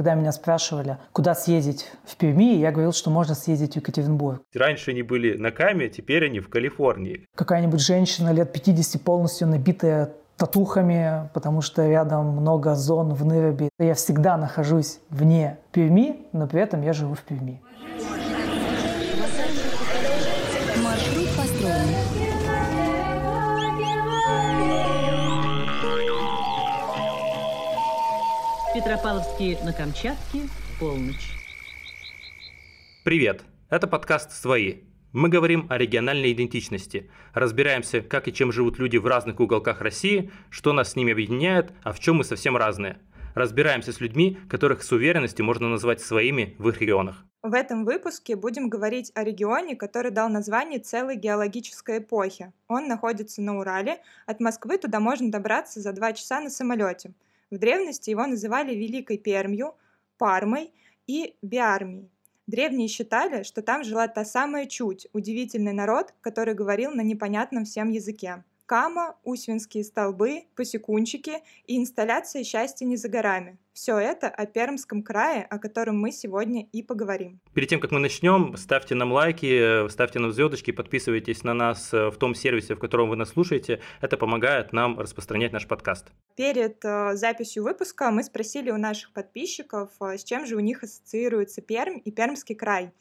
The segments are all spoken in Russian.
Когда меня спрашивали, куда съездить в Перми, я говорил, что можно съездить в Екатеринбург. Раньше они были на Каме, теперь они в Калифорнии. Какая-нибудь женщина лет 50 полностью набитая татухами, потому что рядом много зон в Нырабе. Я всегда нахожусь вне Перми, но при этом я живу в Перми. Петропавловске на Камчатке, полночь. Привет! Это подкаст «Свои». Мы говорим о региональной идентичности, разбираемся, как и чем живут люди в разных уголках России, что нас с ними объединяет, а в чем мы совсем разные. Разбираемся с людьми, которых с уверенностью можно назвать своими в их регионах. В этом выпуске будем говорить о регионе, который дал название целой геологической эпохи. Он находится на Урале. От Москвы туда можно добраться за два часа на самолете. В древности его называли Великой Пермью, Пармой и Биармией. Древние считали, что там жила та самая чуть, удивительный народ, который говорил на непонятном всем языке. Кама, Усвинские столбы, посекунчики и инсталляция «Счастье не за горами». Все это о Пермском крае, о котором мы сегодня и поговорим. Перед тем, как мы начнем, ставьте нам лайки, ставьте нам звездочки, подписывайтесь на нас в том сервисе, в котором вы нас слушаете. Это помогает нам распространять наш подкаст. Перед э, записью выпуска мы спросили у наших подписчиков, э, с чем же у них ассоциируется Пермь и Пермский край.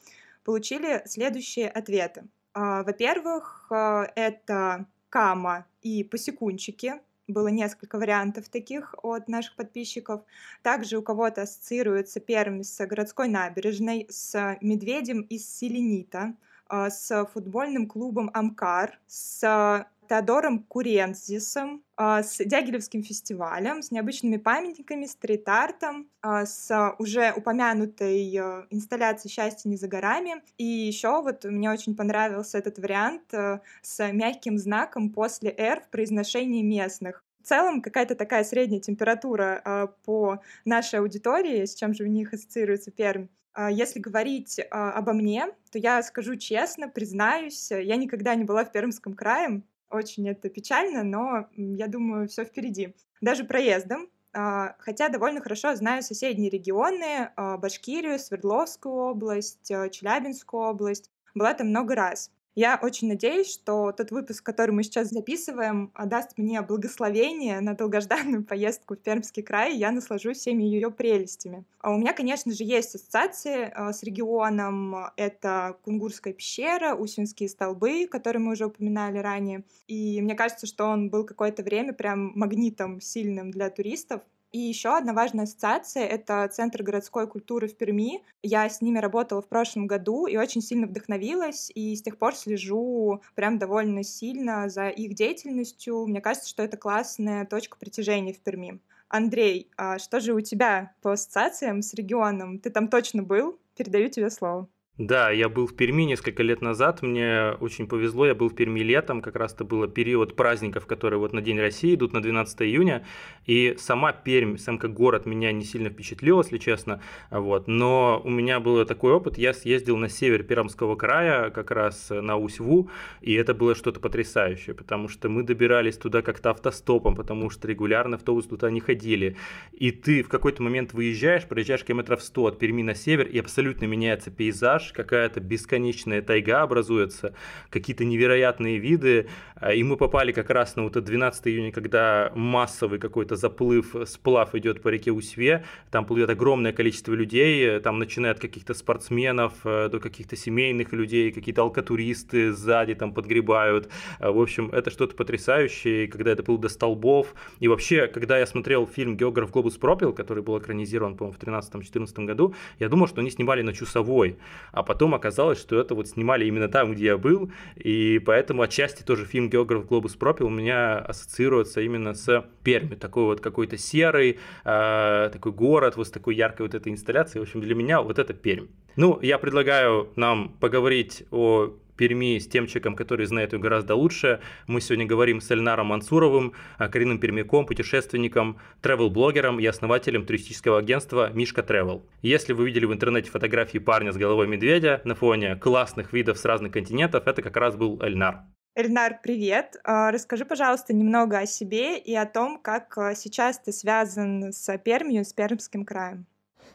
Получили следующие ответы. Э, во-первых, э, это Кама и Посекунчики. Было несколько вариантов таких от наших подписчиков. Также у кого-то ассоциируется Пермь с городской набережной, с медведем из селенита, а, с футбольным клубом «Амкар», с Теодором Курензисом, а, с Дягилевским фестивалем, с необычными памятниками, стрит-артом, а, с уже упомянутой а, инсталляцией «Счастье не за горами». И еще вот мне очень понравился этот вариант с мягким знаком после «Р» в произношении местных. В целом какая-то такая средняя температура по нашей аудитории, с чем же у них ассоциируется Пермь. Если говорить обо мне, то я скажу честно, признаюсь, я никогда не была в Пермском крае, очень это печально, но я думаю, все впереди. Даже проездом, а, хотя довольно хорошо знаю соседние регионы, а, Башкирию, Свердловскую область, а, Челябинскую область. Была там много раз. Я очень надеюсь, что тот выпуск, который мы сейчас записываем, даст мне благословение на долгожданную поездку в Пермский край, и я наслажусь всеми ее прелестями. А у меня, конечно же, есть ассоциации а, с регионом. Это Кунгурская пещера, Усинские столбы, которые мы уже упоминали ранее. И мне кажется, что он был какое-то время прям магнитом сильным для туристов. И еще одна важная ассоциация — это Центр городской культуры в Перми. Я с ними работала в прошлом году и очень сильно вдохновилась, и с тех пор слежу прям довольно сильно за их деятельностью. Мне кажется, что это классная точка притяжения в Перми. Андрей, а что же у тебя по ассоциациям с регионом? Ты там точно был? Передаю тебе слово. Да, я был в Перми несколько лет назад, мне очень повезло, я был в Перми летом, как раз это было период праздников, которые вот на День России идут на 12 июня, и сама Пермь, сам как город меня не сильно впечатлил, если честно, вот, но у меня был такой опыт, я съездил на север Пермского края, как раз на Усьву, и это было что-то потрясающее, потому что мы добирались туда как-то автостопом, потому что регулярно автобусы туда не ходили, и ты в какой-то момент выезжаешь, проезжаешь километров 100 от Перми на север, и абсолютно меняется пейзаж, какая-то бесконечная тайга образуется, какие-то невероятные виды, а, и мы попали как раз на вот это 12 июня, когда массовый какой-то заплыв, сплав идет по реке Усве, там плывет огромное количество людей, там начиная каких-то спортсменов э, до каких-то семейных людей, какие-то алкотуристы сзади там подгребают, в общем, это что-то потрясающее, когда это было до столбов, и вообще, когда я смотрел фильм «Географ Глобус пропил», который был экранизирован, по-моему, в 13-14 году, я думал, что они снимали на Чусовой, а потом оказалось, что это вот снимали именно там, где я был, и поэтому отчасти тоже фильм «Географ Глобус пропил» у меня ассоциируется именно с Пермью, такой вот какой-то серый, э, такой город, вот с такой яркой вот этой инсталляцией, в общем, для меня вот это Пермь. Ну, я предлагаю нам поговорить о Перми с тем человеком, который знает ее гораздо лучше. Мы сегодня говорим с Эльнаром Мансуровым, а, коренным пермяком, путешественником, travel-блогером и основателем туристического агентства Мишка Travel. Если вы видели в интернете фотографии парня с головой медведя на фоне классных видов с разных континентов, это как раз был Эльнар. Эльнар, привет. А, расскажи, пожалуйста, немного о себе и о том, как а, сейчас ты связан с Пермью, с Пермским краем.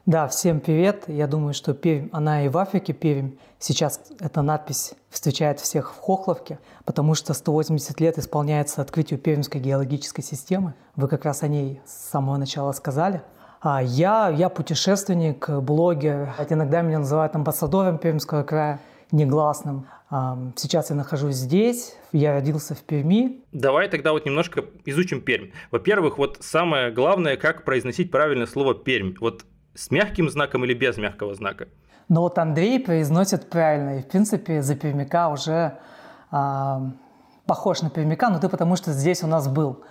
Да, всем привет. Я думаю, что Пермь, она и в Африке Пермь. Сейчас эта надпись встречает всех в Хохловке, потому что 180 лет исполняется открытию Пермской геологической системы. Вы как раз о ней с самого начала сказали. А я, я путешественник, блогер. Иногда меня называют амбассадором Пермского края негласным. Сейчас я нахожусь здесь, я родился в Перми. Давай тогда вот немножко изучим Пермь. Во-первых, вот самое главное, как произносить правильное слово Пермь. Вот с мягким знаком или без мягкого знака? Но вот Андрей произносит правильно, и в принципе за пермяка уже э, похож на пермяка, но ты потому что здесь у нас был.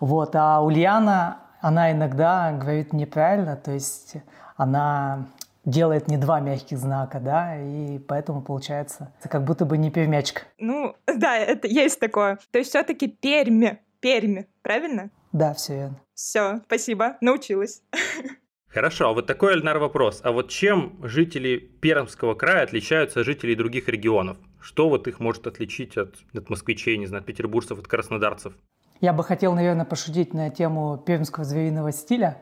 Вот, а Ульяна, она иногда говорит неправильно, то есть она делает не два мягких знака, да, и поэтому получается это как будто бы не пермячка. Ну, да, это есть такое. То есть все-таки Перми, Перми, правильно? Да, все верно. Все, спасибо, научилась. Хорошо, а вот такой, Эльнар, вопрос. А вот чем жители Пермского края отличаются от жителей других регионов? Что вот их может отличить от, от москвичей, не знаю, от петербуржцев, от краснодарцев? Я бы хотел, наверное, пошутить на тему пермского звериного стиля,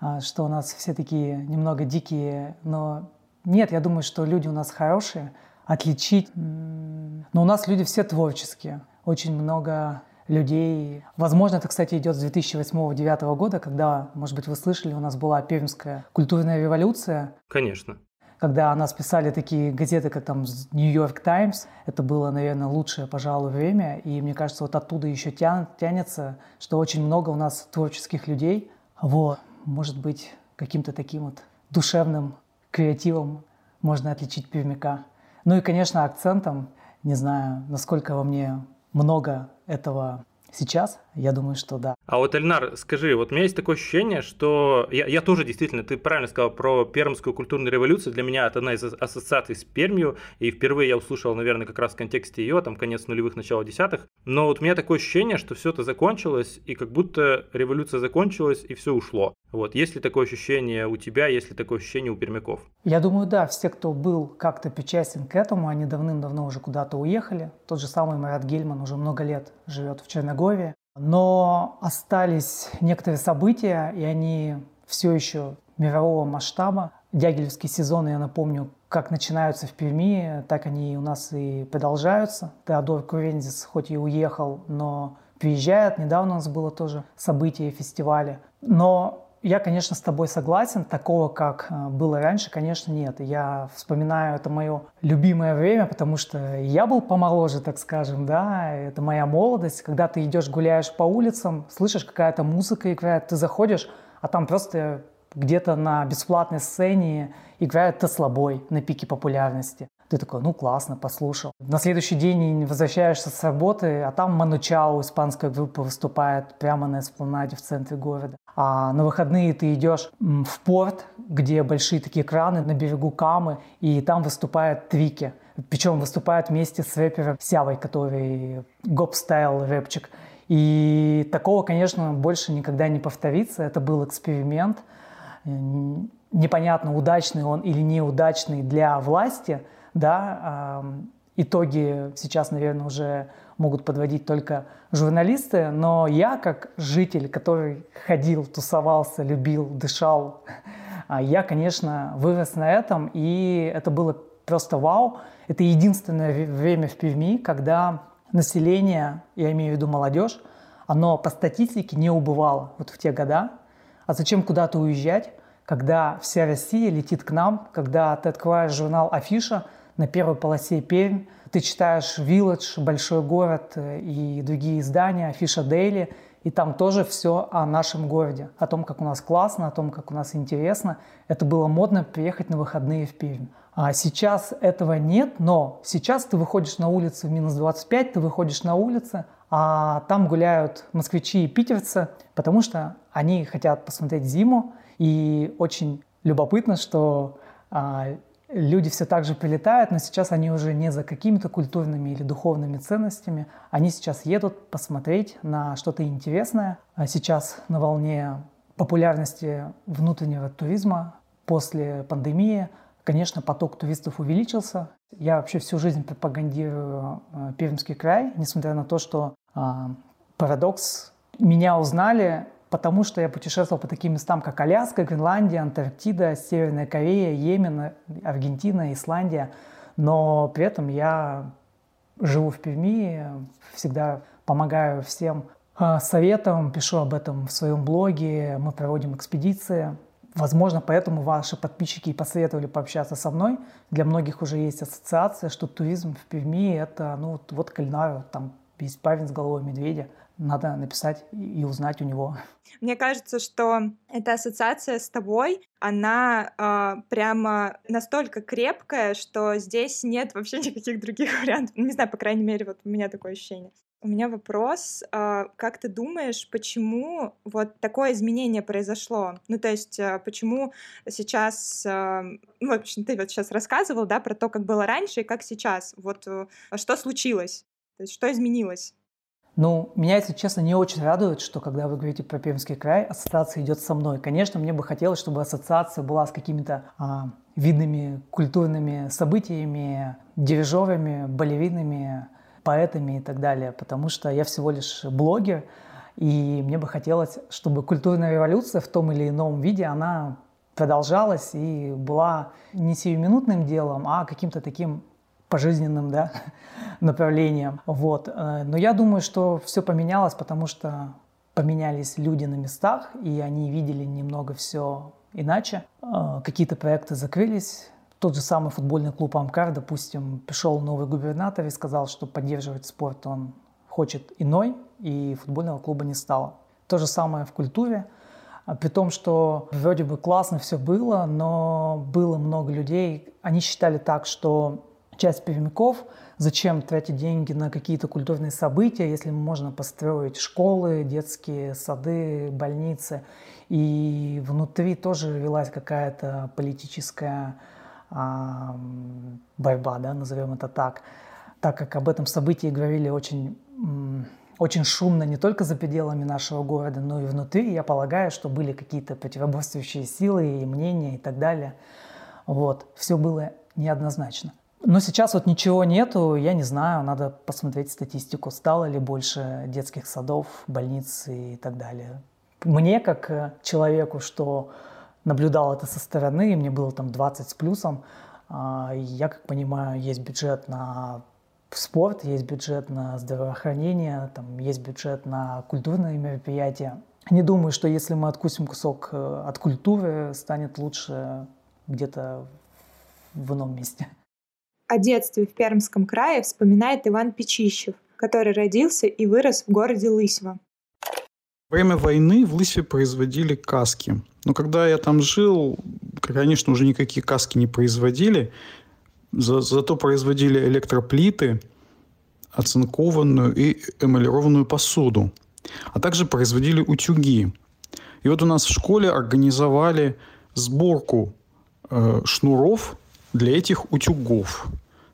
а, что у нас все такие немного дикие, но нет, я думаю, что люди у нас хорошие, отличить. Но у нас люди все творческие, очень много людей. Возможно, это, кстати, идет с 2008-2009 года, когда, может быть, вы слышали, у нас была Пермская культурная революция. Конечно. Когда о нас писали такие газеты, как там Нью-Йорк Таймс, это было, наверное, лучшее, пожалуй, время. И мне кажется, вот оттуда еще тян, тянется, что очень много у нас творческих людей. Вот, может быть, каким-то таким вот душевным креативом можно отличить пермяка. Ну и, конечно, акцентом, не знаю, насколько во мне много этого Сейчас, я думаю, что да. А вот, Эльнар, скажи, вот у меня есть такое ощущение, что я, я тоже действительно, ты правильно сказал про Пермскую культурную революцию. Для меня это одна из ассоциаций с Пермью, и впервые я услышал, наверное, как раз в контексте ее, там, конец нулевых, начало десятых. Но вот у меня такое ощущение, что все это закончилось, и как будто революция закончилась, и все ушло. Вот, есть ли такое ощущение у тебя, есть ли такое ощущение у пермяков? Я думаю, да, все, кто был как-то причастен к этому, они давным-давно уже куда-то уехали. Тот же самый Марат Гельман уже много лет живет в Черногории. Но остались некоторые события, и они все еще мирового масштаба. Дягилевские сезоны, я напомню, как начинаются в Перми, так они у нас и продолжаются. Теодор Курензис хоть и уехал, но приезжает. Недавно у нас было тоже событие фестиваля. Но я, конечно, с тобой согласен. Такого, как э, было раньше, конечно, нет. Я вспоминаю, это мое любимое время, потому что я был помоложе, так скажем, да. Это моя молодость. Когда ты идешь, гуляешь по улицам, слышишь, какая-то музыка играет, ты заходишь, а там просто где-то на бесплатной сцене играет Tesla Boy на пике популярности. Ты такой, ну классно, послушал. На следующий день возвращаешься с работы, а там Manu Chao, испанская группа, выступает прямо на эспланаде в центре города. А на выходные ты идешь в порт, где большие такие краны на берегу Камы, и там выступает Tricky. Причем выступает вместе с рэпером Сявой, который гоп-стайл рэпчик. И такого, конечно, больше никогда не повторится. Это был эксперимент. Непонятно, удачный он или неудачный для власти – да, итоги сейчас, наверное, уже могут подводить только журналисты, но я как житель, который ходил, тусовался, любил, дышал, а я, конечно, вырос на этом, и это было просто вау. Это единственное время в Перми, когда население, я имею в виду молодежь, оно по статистике не убывало вот в те года. А зачем куда-то уезжать, когда вся Россия летит к нам, когда ты открываешь журнал «Афиша», на первой полосе Пермь. Ты читаешь «Вилледж», «Большой город» и другие издания, «Афиша Дейли», и там тоже все о нашем городе, о том, как у нас классно, о том, как у нас интересно. Это было модно приехать на выходные в Пермь. А сейчас этого нет, но сейчас ты выходишь на улицу в минус 25, ты выходишь на улицы, а там гуляют москвичи и питерцы, потому что они хотят посмотреть зиму. И очень любопытно, что а, люди все так же прилетают, но сейчас они уже не за какими-то культурными или духовными ценностями. Они сейчас едут посмотреть на что-то интересное. А сейчас на волне популярности внутреннего туризма после пандемии, конечно, поток туристов увеличился. Я вообще всю жизнь пропагандирую э, Пермский край, несмотря на то, что э, парадокс, меня узнали потому что я путешествовал по таким местам, как Аляска, Гренландия, Антарктида, Северная Корея, Йемен, Аргентина, Исландия. Но при этом я живу в Перми, всегда помогаю всем а, советом, пишу об этом в своем блоге, мы проводим экспедиции. Возможно, поэтому ваши подписчики и посоветовали пообщаться со мной. Для многих уже есть ассоциация, что туризм в Перми – это, ну, вот, кулинар, там есть парень с головой медведя – надо написать и узнать у него. Мне кажется, что эта ассоциация с тобой, она э, прямо настолько крепкая, что здесь нет вообще никаких других вариантов. Не знаю, по крайней мере, вот у меня такое ощущение. У меня вопрос, э, как ты думаешь, почему вот такое изменение произошло? Ну, то есть, э, почему сейчас, э, ну, в общем, ты вот сейчас рассказывал, да, про то, как было раньше и как сейчас. Вот э, что случилось? То есть, что изменилось? Ну, меня, если честно, не очень радует, что когда вы говорите про Пермский край, ассоциация идет со мной. Конечно, мне бы хотелось, чтобы ассоциация была с какими-то а, видными культурными событиями, дирижерами, балеринами, поэтами и так далее, потому что я всего лишь блогер, и мне бы хотелось, чтобы культурная революция в том или ином виде, она продолжалась и была не сиюминутным делом, а каким-то таким пожизненным да, направлением. Вот. Э, но я думаю, что все поменялось, потому что поменялись люди на местах, и они видели немного все иначе. Э, какие-то проекты закрылись. Тот же самый футбольный клуб «Амкар», допустим, пришел новый губернатор и сказал, что поддерживать спорт он хочет иной, и футбольного клуба не стало. То же самое в культуре. А при том, что вроде бы классно все было, но было много людей, они считали так, что часть пермяков, зачем тратить деньги на какие-то культурные события, если можно построить школы, детские сады, больницы. И внутри тоже велась какая-то политическая а, борьба, да, назовем это так, так как об этом событии говорили очень очень шумно не только за пределами нашего города, но и внутри. Я полагаю, что были какие-то противоборствующие силы и мнения и так далее. Вот. Все было неоднозначно. Но сейчас вот ничего нету, я не знаю, надо посмотреть статистику, стало ли больше детских садов, больниц и так далее. Мне, как э, человеку, что наблюдал это со стороны, мне было там 20 с плюсом, а, я, как понимаю, есть бюджет на спорт, есть бюджет на здравоохранение, там есть бюджет на культурные мероприятия. Не думаю, что если мы откусим кусок э, от культуры, станет лучше где-то в ином месте. О детстве в Пермском крае вспоминает Иван Печищев, который родился и вырос в городе Лысьва. Во время войны в Лысьве производили каски. Но когда я там жил, конечно, уже никакие каски не производили. За, зато производили электроплиты, оцинкованную и эмалированную посуду. А также производили утюги. И вот у нас в школе организовали сборку э, шнуров для этих утюгов.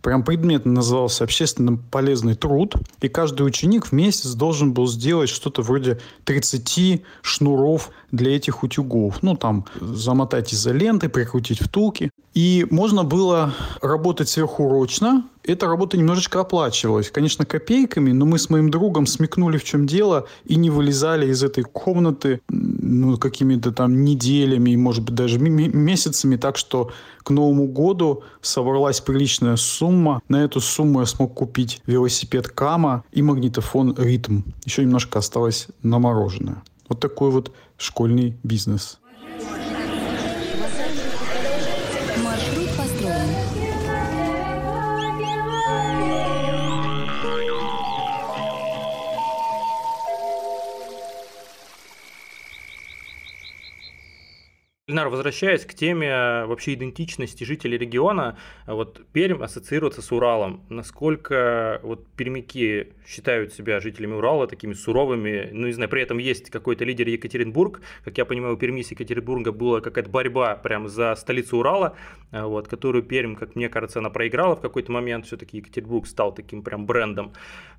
Прям предмет назывался «Общественно полезный труд». И каждый ученик в месяц должен был сделать что-то вроде 30 шнуров для этих утюгов. Ну, там, замотать изолентой, прикрутить втулки. И можно было работать сверхурочно. Эта работа немножечко оплачивалась. Конечно, копейками, но мы с моим другом смекнули, в чем дело, и не вылезали из этой комнаты ну, какими-то там неделями, может быть, даже месяцами. Так что к Новому году собралась приличная сумма. На эту сумму я смог купить велосипед Кама и магнитофон Ритм. Еще немножко осталось на мороженое. Вот такой вот школьный бизнес. Ильнар, возвращаясь к теме э, вообще идентичности жителей региона, э, вот Пермь ассоциируется с Уралом. Насколько вот пермяки считают себя жителями Урала такими суровыми? Ну, не знаю, при этом есть какой-то лидер Екатеринбург. Как я понимаю, у Перми с Екатеринбурга была какая-то борьба прям за столицу Урала, э, вот, которую Пермь, как мне кажется, она проиграла в какой-то момент. Все-таки Екатеринбург стал таким прям брендом.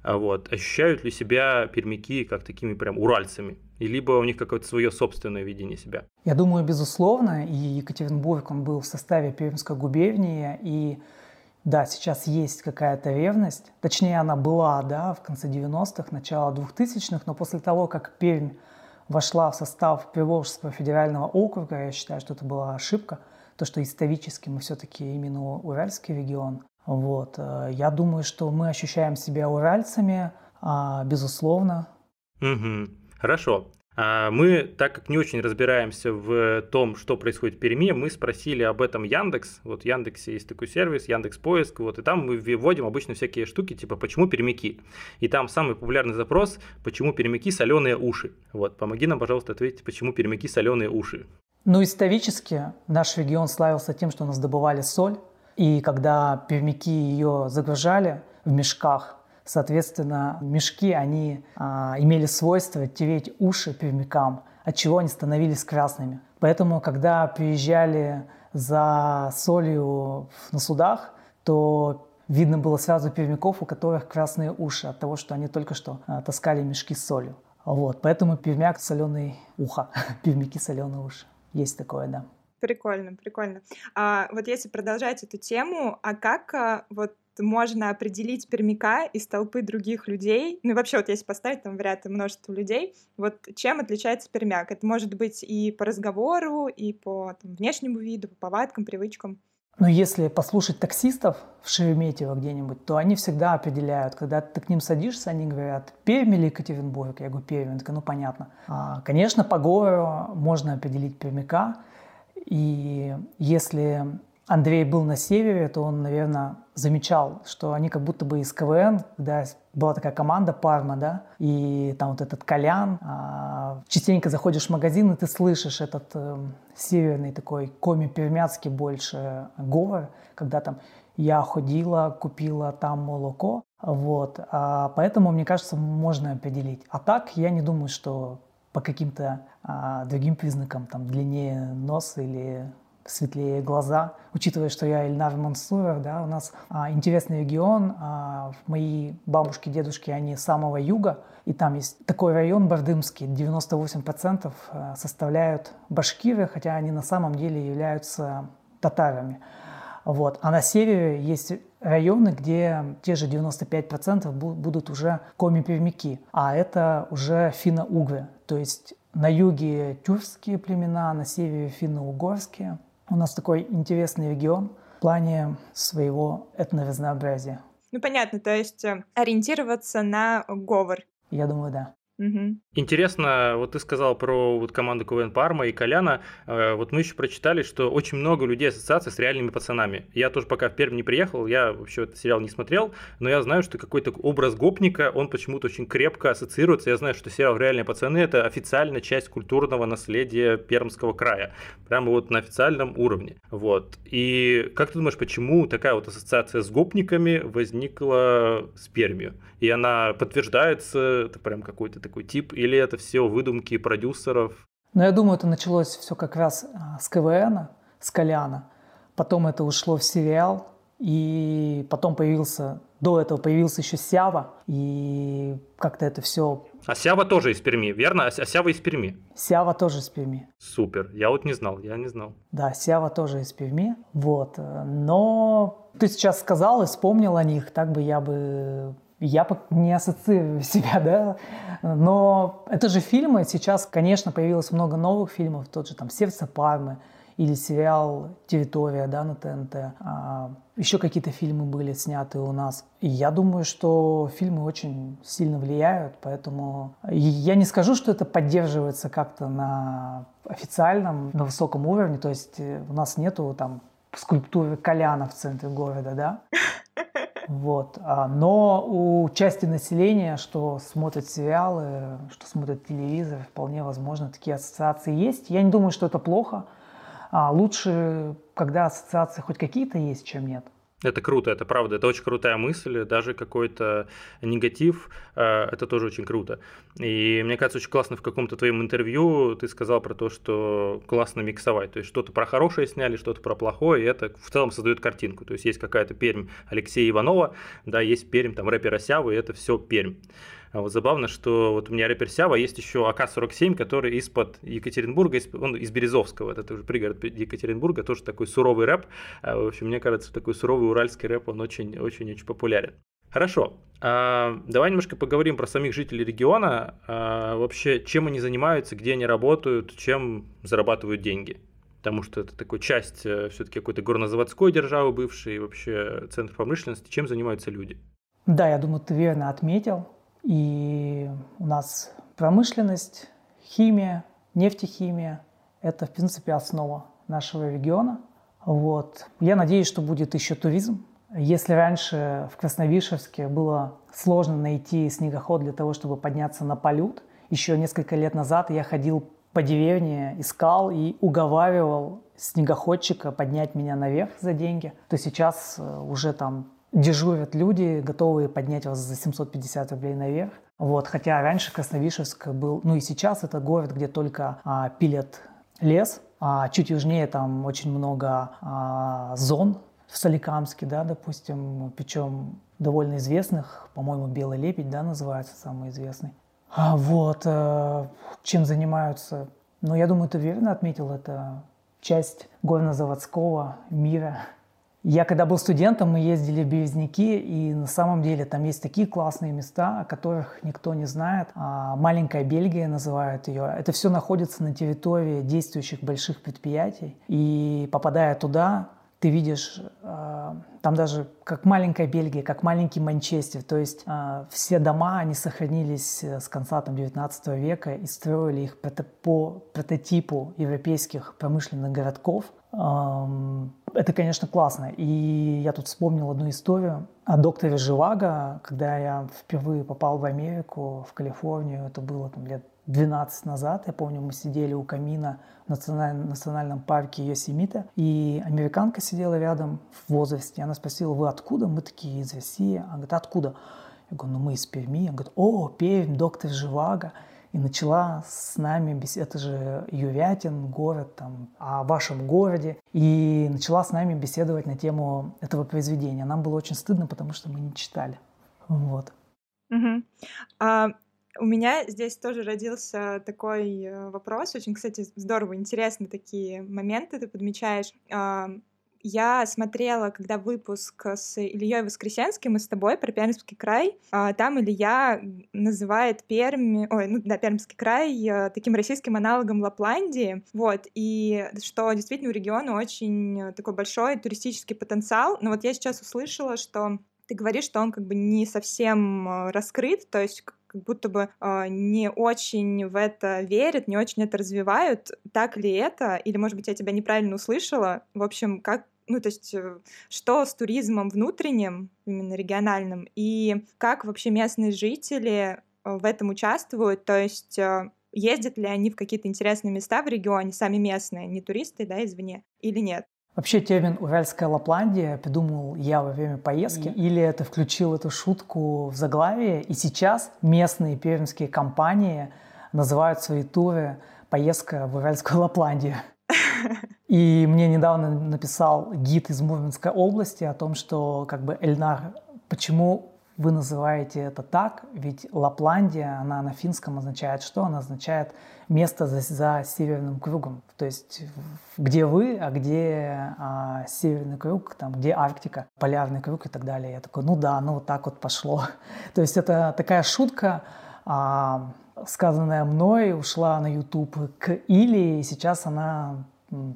Вот. Ощущают ли себя пермяки как такими прям уральцами? И либо у них какое-то свое собственное видение себя? Я думаю, безусловно, и Екатеринбург, он был в составе Пермской губернии, и да, сейчас есть какая-то ревность, точнее она была, да, в конце 90-х, начало 2000-х, но после того, как Пермь вошла в состав Приволжского федерального округа. Я считаю, что это была ошибка. То, что исторически мы все-таки именно Уральский регион. Вот. Э, я думаю, что мы ощущаем себя уральцами, а, безусловно. Угу. Хорошо. А мы, так как не очень разбираемся в том, что происходит в Перми, мы спросили об этом Яндекс. Вот в Яндексе есть такой сервис, Яндекс Поиск, вот, и там мы вводим обычно всякие штуки, типа «Почему пермяки?». И там самый популярный запрос «Почему пермяки соленые уши?». Вот, помоги нам, пожалуйста, ответить, почему пермяки соленые уши? Ну, исторически наш регион славился тем, что у нас добывали соль, и когда пермяки ее загружали в мешках, Соответственно, мешки, они а, имели свойство тереть уши пермякам, от чего они становились красными. Поэтому, когда приезжали за солью на судах, то видно было сразу пермяков, у которых красные уши от того, что они только что а, таскали мешки с солью. Вот, поэтому пермяк соленый ухо, пермяки соленые уши. Есть такое, да. Прикольно, прикольно. А вот если продолжать эту тему, а как а, вот можно определить пермяка из толпы других людей. Ну и вообще, вот если поставить там в ряд множество людей, вот чем отличается пермяк? Это может быть и по разговору, и по там, внешнему виду, по повадкам, привычкам. Но если послушать таксистов в Шереметьево где-нибудь, то они всегда определяют, когда ты к ним садишься, они говорят, Пермь или Екатеринбург? Я говорю, Пермь. ну понятно. А, конечно, по говору можно определить пермяка. И если Андрей был на севере, то он, наверное, замечал, что они как будто бы из КВН, когда была такая команда Парма, да, и там вот этот Колян, а, частенько заходишь в магазин, и ты слышишь этот э, северный такой коми-пермяцкий больше говор, когда там я ходила, купила там молоко, вот, а, поэтому, мне кажется, можно определить. А так, я не думаю, что по каким-то а, другим признакам, там, длиннее нос или светлее глаза. Учитывая, что я Ильнар Мансуров, да, у нас а, интересный регион. А, мои бабушки, дедушки, они с самого юга. И там есть такой район Бардымский, 98% а, составляют башкиры, хотя они на самом деле являются татарами. Вот. А на севере есть районы, где те же 95% будут уже коми-пермяки, а это уже финно-угры. То есть на юге тюркские племена, на севере финно-угорские. У нас такой интересный регион в плане своего этноразнообразия. Ну, понятно, то есть э, ориентироваться на говор. Я думаю, да. Угу. Интересно, вот ты сказал про вот команду КВН Парма и Коляна. Э, вот мы еще прочитали, что очень много людей ассоциации с реальными пацанами. Я тоже пока в Пермь не приехал, я вообще этот сериал не смотрел, но я знаю, что какой-то образ гопника, он почему-то очень крепко ассоциируется. Я знаю, что сериал «Реальные пацаны» — это официальная часть культурного наследия Пермского края. Прямо вот на официальном уровне. Вот. И как ты думаешь, почему такая вот ассоциация с гопниками возникла с Пермью? И она подтверждается, это прям какой-то такой тип, или это все выдумки продюсеров? Ну, я думаю, это началось все как раз а, с КВН, с Коляна. Потом это ушло в сериал, и потом появился, до этого появился еще Сява, и как-то это все... А Сява тоже из Перми, верно? А Сява из Перми? Сява тоже из Перми. Супер, я вот не знал, я не знал. Да, Сява тоже из Перми, вот. Но ты сейчас сказал и вспомнил о них, так бы я бы я не ассоциирую себя, да, но это же фильмы, сейчас, конечно, появилось много новых фильмов, тот же там «Сердце Пармы», или сериал «Территория» да, на ТНТ. А, еще какие-то фильмы были сняты у нас. И я думаю, что фильмы очень сильно влияют, поэтому я не скажу, что это поддерживается как-то на официальном, на высоком уровне, то есть э, у нас нету там скульптуры Коляна в центре города, да, вот. А, но у части населения, что смотрит сериалы, что смотрит телевизор, вполне возможно, такие ассоциации есть. Я не думаю, что это плохо. А лучше, когда ассоциации хоть какие-то есть, чем нет. Это круто, это правда, это очень крутая мысль, даже какой-то негатив, э, это тоже очень круто. И мне кажется, очень классно в каком-то твоем интервью ты сказал про то, что классно миксовать, то есть что-то про хорошее сняли, что-то про плохое, и это в целом создает картинку. То есть есть какая-то Пермь Алексея Иванова, да, есть Пермь там рэпера Сявы, и это все Пермь. А вот забавно, что вот у меня рэпер Сява, есть еще АК-47, который из-под Екатеринбурга, он из Березовского, это уже пригород Екатеринбурга, тоже такой суровый рэп. А, в общем, мне кажется, такой суровый уральский рэп, он очень-очень-очень популярен. Хорошо. А, давай немножко поговорим про самих жителей региона. Вообще, чем они занимаются, где они работают, чем зарабатывают деньги? Потому что это такая часть э, все-таки какой-то горнозаводской державы бывшей, вообще центр промышленности. Чем занимаются люди? Да, я думаю, ты верно отметил. И у нас промышленность, химия, нефтехимия – это, в принципе, основа нашего региона. Вот. Я надеюсь, что будет еще туризм. Если раньше в Красновишевске было сложно найти снегоход для того, чтобы подняться на полют, еще несколько лет назад я ходил по деревне, искал и уговаривал снегоходчика поднять меня наверх за деньги, то сейчас э, уже там дежурят люди, готовые поднять вас за 750 рублей наверх. Вот, хотя раньше Красновишевск был, ну и сейчас это город, где только а, пилят лес, а чуть южнее там очень много а, зон в Соликамске, да, допустим, причем довольно известных, по-моему, Белый лебедь, да, называется самый известный. А вот, э, чем занимаются, ну, я думаю, ты верно отметил, это часть горнозаводского мира, я когда был студентом, мы ездили в Березники, и на самом деле там есть такие классные места, о которых никто не знает. А, маленькая Бельгия называют ее. Это все находится на территории действующих больших предприятий. И попадая туда, ты видишь, а, там даже как маленькая Бельгия, как маленький Манчестер. То есть а, все дома, они сохранились с конца там, 19 века и строили их по прототипу европейских промышленных городков. Это, конечно, классно. И я тут вспомнил одну историю о докторе Живаго, когда я впервые попал в Америку, в Калифорнию. Это было там, лет 12 назад. Я помню, мы сидели у камина в национальном, национальном парке Йосемита, и американка сидела рядом в возрасте. Она спросила, вы откуда? Мы такие из России. Она говорит, откуда? Я говорю, ну мы из Перми. Она говорит, о, Пермь, доктор Живаго и начала с нами беседовать, это же Юрятин, город там, о вашем городе, и начала с нами беседовать на тему этого произведения. Нам было очень стыдно, потому что мы не читали. Вот. Угу. А, у меня здесь тоже родился такой э, вопрос. Очень, кстати, здорово, интересно такие моменты ты подмечаешь. А, я смотрела, когда выпуск с Ильей Воскресенским и с тобой про Пермский край. А, там Илья называет Пермь, ой, ну да, Пермский край э, таким российским аналогом Лапландии. Вот, и что действительно у региона очень такой большой туристический потенциал. Но вот я сейчас услышала, что ты говоришь, что он как бы не совсем э, раскрыт, то есть как будто бы э, не очень в это верят, не очень это развивают. Так ли это? Или, может быть, я тебя неправильно услышала? В общем, как ну, то есть, э, что с туризмом внутренним, именно региональным, и как вообще местные жители э, в этом участвуют, то есть ездят ли они в какие-то интересные места в регионе, сами местные, не туристы, да, извне, или нет? Вообще термин «Уральская Лапландия» придумал я во время поездки, или это включил эту шутку в заглавие, и сейчас местные пермские компании называют свои туры «Поездка в Уральскую Лапландию». И мне недавно написал гид из Мурманской области о том, что как бы Эльнар, почему вы называете это так, ведь Лапландия, она на финском означает что? Она означает место за, за северным кругом. То есть где вы, а где а, северный круг, там, где Арктика, полярный круг и так далее. Я такой, ну да, ну вот так вот пошло. То есть это такая шутка, а, сказанная мной, ушла на YouTube к Или, и сейчас она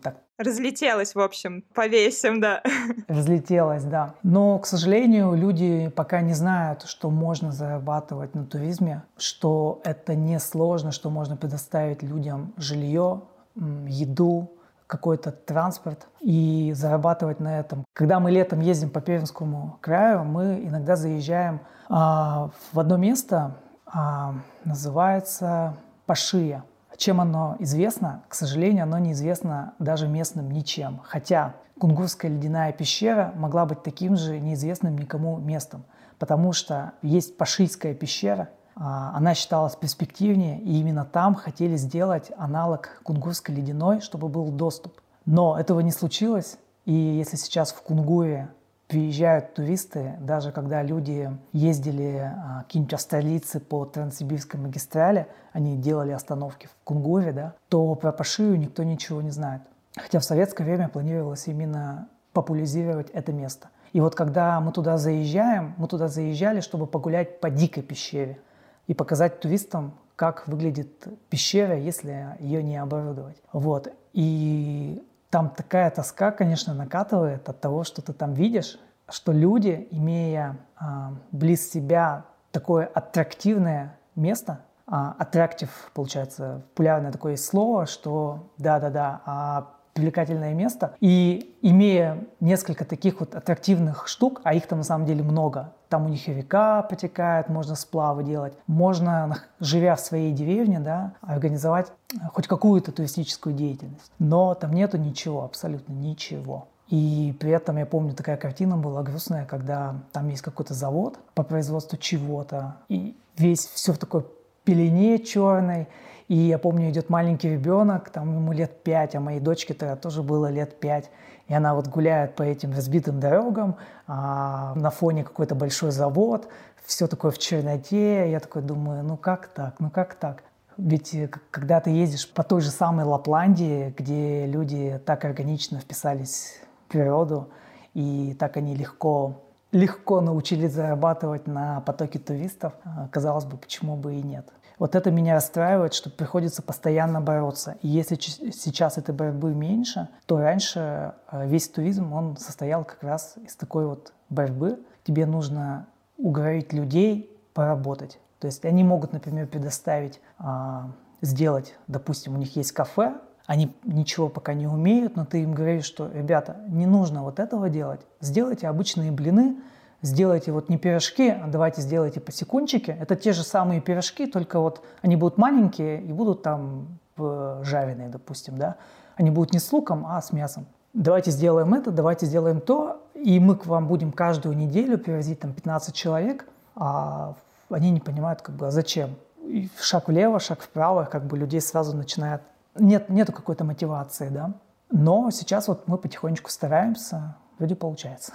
так Разлетелась, в общем, повесим, да. Разлетелась, да. Но, к сожалению, люди пока не знают, что можно зарабатывать на туризме, что это не сложно, что можно предоставить людям жилье, еду, какой-то транспорт и зарабатывать на этом. Когда мы летом ездим по Пермскому краю, мы иногда заезжаем а, в одно место, а, называется Пашия. Чем оно известно? К сожалению, оно неизвестно даже местным ничем. Хотя Кунгурская ледяная пещера могла быть таким же неизвестным никому местом, потому что есть Пашийская пещера, а, она считалась перспективнее, и именно там хотели сделать аналог Кунгурской ледяной, чтобы был доступ. Но этого не случилось, и если сейчас в Кунгуре приезжают туристы, даже когда люди ездили, а, какие-нибудь австралийцы по Транссибирской магистрали, они делали остановки в Кунгуре, да, то про Пашию никто ничего не знает. Хотя в советское время планировалось именно популяризировать это место. И вот когда мы туда заезжаем, мы туда заезжали, чтобы погулять по дикой пещере и показать туристам, как выглядит пещера, если ее не оборудовать. Вот. И там такая тоска, конечно, накатывает от того, что ты там видишь, что люди, имея а, близ себя такое аттрактивное место, а, аттрактив, получается, популярное такое слово, что да-да-да, а привлекательное место. И имея несколько таких вот аттрактивных штук, а их там на самом деле много, там у них и река потекает, можно сплавы делать, можно, живя в своей деревне, да, организовать хоть какую-то туристическую деятельность. Но там нету ничего, абсолютно ничего. И при этом я помню, такая картина была грустная, когда там есть какой-то завод по производству чего-то, и весь все в такой пелене черной, и я помню, идет маленький ребенок, там ему лет пять, а моей дочке-то тоже было лет пять. И она вот гуляет по этим разбитым дорогам, а на фоне какой-то большой завод, все такое в черноте. Я такой думаю, ну как так, ну как так? Ведь э, когда ты ездишь по той же самой Лапландии, где люди так органично вписались в природу, и так они легко, легко научились зарабатывать на потоке туристов, а, казалось бы, почему бы и нет. Вот это меня расстраивает, что приходится постоянно бороться. И если сейчас этой борьбы меньше, то раньше э, весь туризм, он состоял как раз из такой вот борьбы. Тебе нужно уговорить людей поработать. То есть они могут, например, предоставить, а, сделать, допустим, у них есть кафе, они ничего пока не умеют, но ты им говоришь, что, ребята, не нужно вот этого делать, сделайте обычные блины, сделайте вот не пирожки, а давайте сделайте посекунчики. Это те же самые пирожки, только вот они будут маленькие и будут там жареные, допустим, да. Они будут не с луком, а с мясом. Давайте сделаем это, давайте сделаем то, и мы к вам будем каждую неделю привозить там 15 человек, а они не понимают, как бы, а зачем. И шаг влево, шаг вправо, как бы людей сразу начинает... Нет, нету какой-то мотивации, да. Но сейчас вот мы потихонечку стараемся, вроде получается.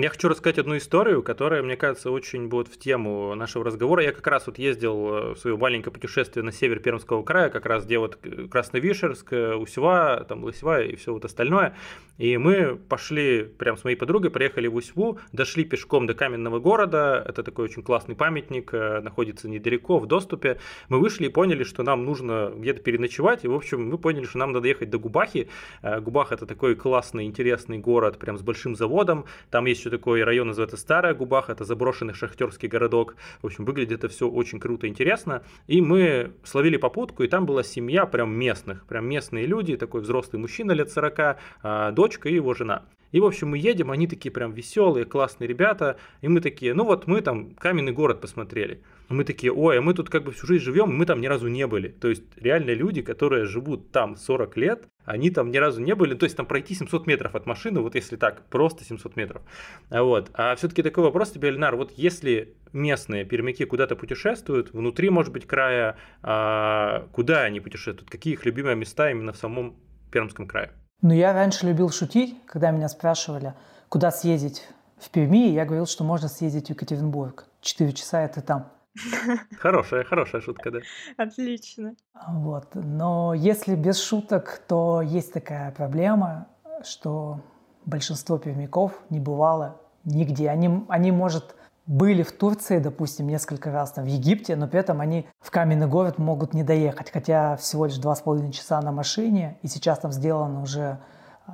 Я хочу рассказать одну историю, которая, мне кажется, очень будет в тему нашего разговора. Я как раз вот ездил э, в свое маленькое путешествие на север Пермского края, как раз где вот Красновишерск, э, Усева, там Лысева и все вот остальное. И мы пошли прям с моей подругой, приехали в Усьву, дошли пешком до каменного города. Это такой очень классный памятник, э, находится недалеко, в доступе. Мы вышли и поняли, что нам нужно где-то переночевать. И, в общем, мы поняли, что нам надо ехать до Губахи. Губах – это такой классный, интересный город, прям с большим заводом. Там есть еще такой район, называется Старая Губах, это заброшенный шахтерский городок. В общем, выглядит это все очень круто, интересно. И мы словили попутку, и там была семья прям местных, прям местные люди, такой взрослый мужчина лет 40, а, дочка и его жена. И, в общем, мы едем, они такие прям веселые, классные ребята, и мы такие, ну вот мы там каменный город посмотрели. Мы такие, ой, а мы тут как бы всю жизнь живем, мы там ни разу не были. То есть реально люди, которые живут там 40 лет, они там ни разу не были. То есть там пройти 700 метров от машины, вот если так, просто 700 метров. Вот. А все-таки такой вопрос тебе, Эльнар, вот если местные пермяки куда-то путешествуют, внутри, может быть, края, а куда они путешествуют? Какие их любимые места именно в самом Пермском крае? Ну, я раньше любил шутить, когда меня спрашивали, куда съездить в Перми, я говорил, что можно съездить в Екатеринбург. Четыре часа это там. Хорошая, хорошая шутка, да. Отлично. Вот. Но если без шуток, то есть такая проблема, что большинство пермяков не бывало нигде. Они, они может, были в Турции, допустим, несколько раз, там, в Египте, но при этом они в каменный город могут не доехать, хотя всего лишь два с половиной часа на машине, и сейчас там сделан уже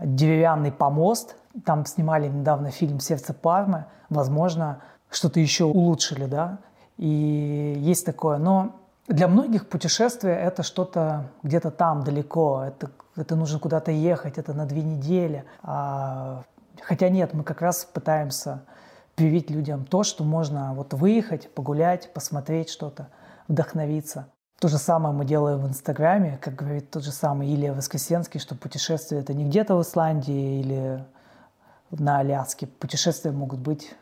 деревянный помост, там снимали недавно фильм «Сердце Пармы», возможно, что-то еще улучшили, да, и есть такое, но для многих путешествие это что-то где-то там далеко, это, это нужно куда-то ехать, это на две недели, а, хотя нет, мы как раз пытаемся привить людям то, что можно вот выехать, погулять, посмотреть что-то, вдохновиться. То же самое мы делаем в Инстаграме, как говорит тот же самый Илья Воскресенский, что путешествие это не где-то в Исландии или на Аляске. Путешествия могут быть...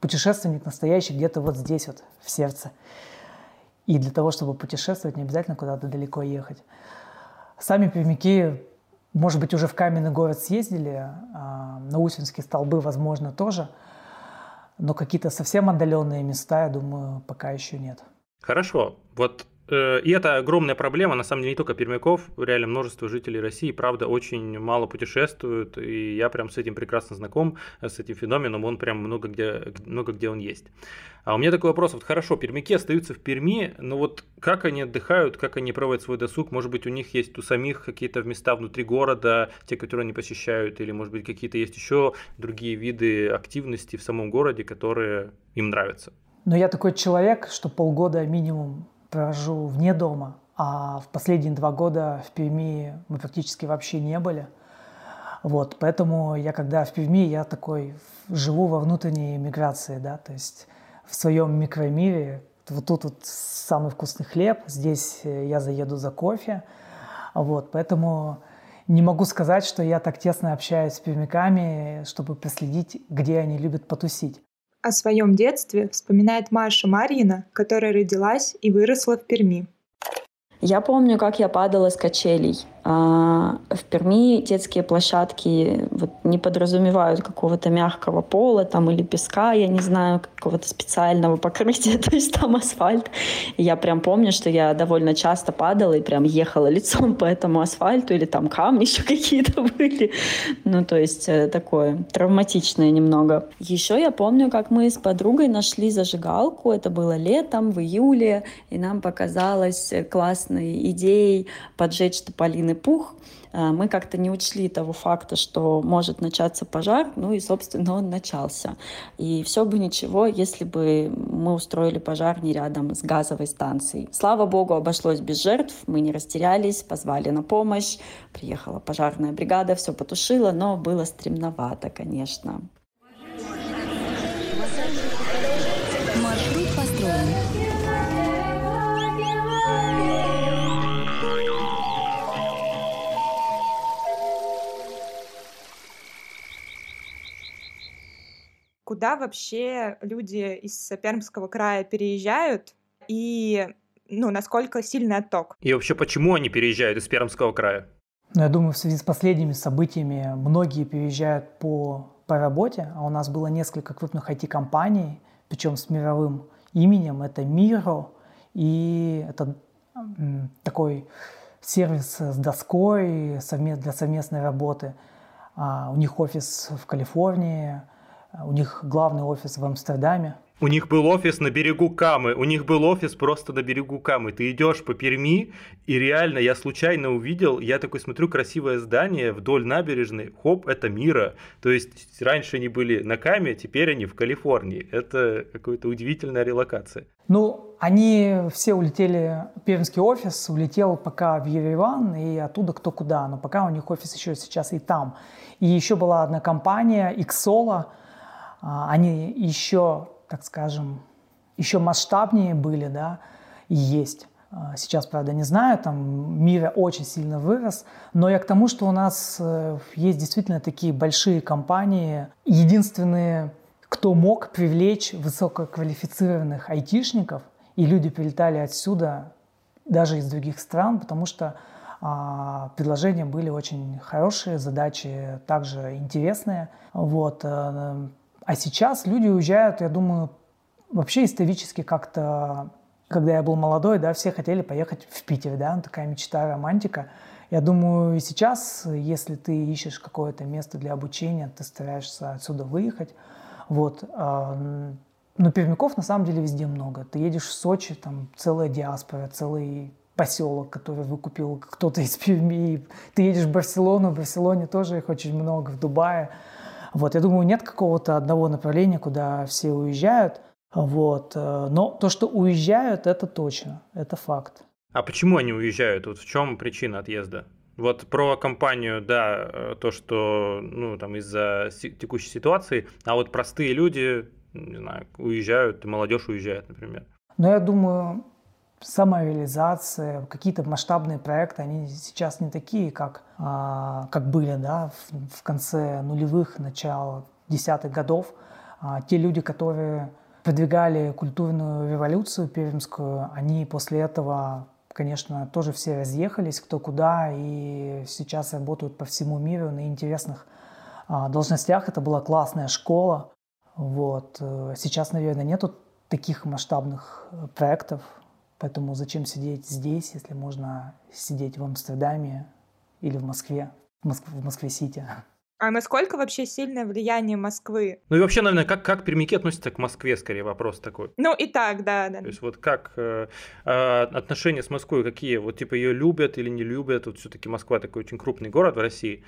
Путешественник настоящий где-то вот здесь вот, в сердце. И для того, чтобы путешествовать, не обязательно куда-то далеко ехать. Сами пермяки, может быть, уже в каменный город съездили, а на Усинские столбы, возможно, тоже – но какие-то совсем отдаленные места, я думаю, пока еще нет. Хорошо. Вот и это огромная проблема, на самом деле, не только пермяков, реально множество жителей России, правда, очень мало путешествуют, и я прям с этим прекрасно знаком, э, с этим феноменом, он прям много где, много где он есть. А у меня такой вопрос, вот хорошо, пермяки остаются в Перми, но вот как они отдыхают, как они проводят свой досуг, может быть, у них есть у самих какие-то места внутри города, те, которые они посещают, или, может быть, какие-то есть еще другие виды активности в самом городе, которые им нравятся? Но я такой человек, что полгода минимум провожу вне дома, а в последние два года в Перми мы практически вообще не были. Вот, поэтому я когда в Перми, я такой живу во внутренней миграции, да, то есть в своем микромире. Вот тут вот самый вкусный хлеб, здесь я заеду за кофе. Вот, поэтому не могу сказать, что я так тесно общаюсь с пермяками, чтобы проследить, где они любят потусить. О своем детстве вспоминает Маша Марьина, которая родилась и выросла в Перми. Я помню, как я падала с качелей. А, в Перми детские площадки вот не подразумевают какого-то мягкого пола там или песка, я не знаю, какого-то специального покрытия, то есть там асфальт. Я прям помню, что я довольно часто падала и прям ехала лицом по этому асфальту или там камни еще какие-то были. Ну, то есть э, такое травматичное немного. Еще я помню, как мы с подругой нашли зажигалку, это было летом, в июле, и нам показалось классной идеей поджечь тополиный пух, э, мы как-то не учли того факта, что может начаться пожар, ну и, собственно, он начался. И все бы ничего, если бы мы устроили пожар не рядом с газовой станцией. Слава богу, обошлось без жертв, мы не растерялись, позвали на помощь, приехала пожарная бригада, все потушила, но было стремновато, конечно. Куда вообще люди из Пермского края переезжают и ну, насколько сильный отток. И вообще, почему они переезжают из Пермского края? Ну, я думаю, в связи с последними событиями многие переезжают по, по работе, а у нас было несколько крупных IT-компаний, причем с мировым именем. Это Miro, и это такой сервис с доской для совместной работы. А, у них офис в Калифорнии, у них главный офис в Амстердаме. У них был офис на берегу Камы, у них был офис просто на берегу Камы. Ты идешь по Перми, и реально я случайно увидел, я такой смотрю, красивое здание вдоль набережной, хоп, это Мира. То есть раньше они были на Каме, теперь они в Калифорнии. Это какая-то удивительная релокация. Ну, они все улетели, пермский офис улетел пока в Ереван, и оттуда кто куда, но пока у них офис еще сейчас и там. И еще была одна компания, Xsola, а, они еще, так скажем, еще масштабнее были, да, и есть. А, сейчас, правда, не знаю, там мир очень сильно вырос, но я к тому, что у нас э, есть действительно такие большие компании. Единственные, кто мог привлечь высококвалифицированных айтишников, и люди прилетали отсюда, даже из других стран, потому что а, предложения были очень хорошие, задачи также интересные. Вот. А сейчас люди уезжают, я думаю, вообще исторически как-то, когда я был молодой, да, все хотели поехать в Питер, да, такая мечта, романтика. Я думаю, и сейчас, если ты ищешь какое-то место для обучения, ты стараешься отсюда выехать. Вот. А, но пермяков на самом деле везде много. Ты едешь в Сочи, там целая диаспора, целый поселок, который выкупил кто-то из Перми. Ты едешь в Барселону, в Барселоне тоже их очень много, в Дубае. Вот, я думаю, нет какого-то одного направления, куда все уезжают. Вот. Э, но то, что уезжают, это точно, это факт. А почему они уезжают? Вот в чем причина отъезда? Вот про компанию, да, э, то, что, ну, там, из-за текущей ситуации, а вот простые люди, не знаю, уезжают, молодежь уезжает, например. Ну, я думаю, самореализация, какие-то масштабные проекты, они сейчас не такие, как, а, как были да, в, в конце нулевых, начало десятых годов. А, те люди, которые продвигали культурную революцию пермскую, они после этого, конечно, тоже все разъехались кто куда, и сейчас работают по всему миру на интересных а, должностях. Это была классная школа. Вот. Э, сейчас, наверное, нету таких масштабных э, проектов, Поэтому зачем сидеть здесь, если можно сидеть в Амстердаме или в Москве, в, Моск... в Москве-Сити. А насколько вообще сильное влияние Москвы? Ну и вообще, наверное, как, как пермяки относятся к Москве, скорее вопрос такой. Ну и так, да, да. То есть вот как э, э, отношения с Москвой какие? Вот типа ее любят или не любят? Вот все-таки Москва такой очень крупный город в России.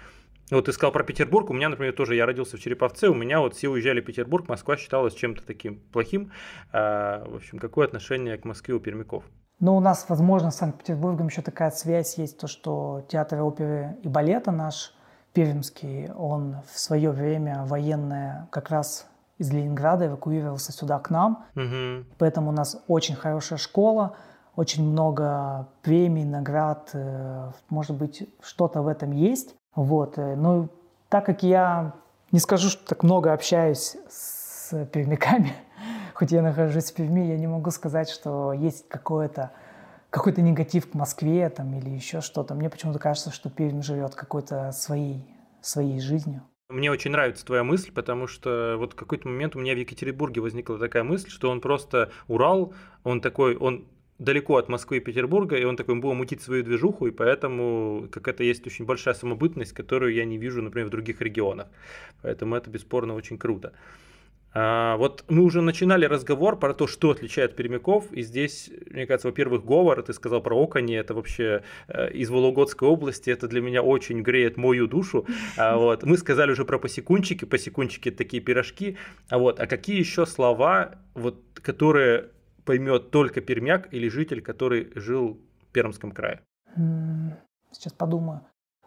Вот ты сказал про Петербург, у меня, например, тоже, я родился в Череповце, у меня вот все уезжали в Петербург, Москва считалась чем-то таким плохим. А, в общем, какое отношение к Москве у пермяков? Ну, у нас, возможно, с Санкт-Петербургом еще такая связь есть, то, что театр оперы и балета наш, Пермский, он в свое время военное как раз из Ленинграда эвакуировался сюда к нам. Угу. Поэтому у нас очень хорошая школа, очень много премий, наград. э, Может быть, что-то в этом есть. Вот. Ну, так как я не скажу, что так много общаюсь с пермяками, хоть я нахожусь в Перми, я не могу сказать, что есть какое-то какой-то негатив к Москве там, или еще что-то. Мне почему-то кажется, что Пермь живет какой-то своей, своей жизнью. Мне очень нравится твоя мысль, потому что вот в какой-то момент у меня в Екатеринбурге возникла такая мысль, что он просто Урал, он такой, он далеко от Москвы и Петербурга, и он такой будет мутить свою движуху, и поэтому какая-то есть очень большая самобытность, которую я не вижу, например, в других регионах. Поэтому это бесспорно очень круто. А, вот мы уже начинали разговор про то, что отличает пермяков, и здесь, мне кажется, во-первых, говор, ты сказал про окони, это вообще э, из Вологодской области, это для меня очень греет мою душу. А, вот. Мы сказали уже про посекунчики, посекунчики это такие пирожки, а вот, а какие еще слова, вот, которые поймет только пермяк или житель, который жил в Пермском крае? Сейчас подумаю.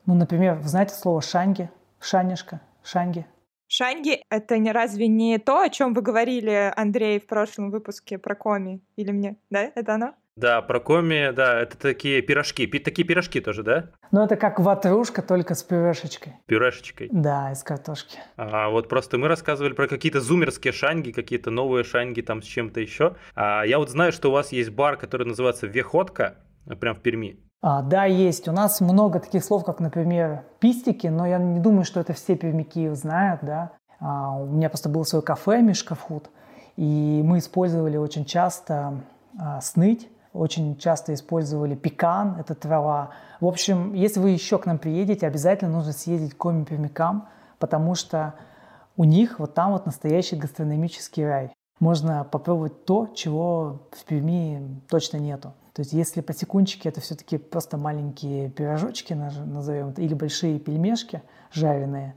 Ну, например, вы знаете слово «шанги», «шанишка», «шанги»? Шанги — это не разве не то, о чем вы говорили, Андрей, в прошлом выпуске про коми? Или мне? Да, это оно? Да, про коми, да, это такие пирожки, пи- такие пирожки тоже, да? Ну, это как ватрушка, только с пюрешечкой. Пюрешечкой. Да, из картошки. А вот просто мы рассказывали про какие-то зумерские шанги, какие-то новые шанги там с чем-то еще. А я вот знаю, что у вас есть бар, который называется Веходка, прям в Перми. А, да, есть. У нас много таких слов, как, например, пистики, но я не думаю, что это все пермяки знают, да. А, у меня просто было свое кафе Мишкафуд, и мы использовали очень часто а, сныть, очень часто использовали пекан, это трава. В общем, если вы еще к нам приедете, обязательно нужно съездить к коми пермякам, потому что у них вот там вот настоящий гастрономический рай. Можно попробовать то, чего в Перми точно нету. То есть если посекунчики это все-таки просто маленькие пирожочки, назовем это, или большие пельмешки жареные,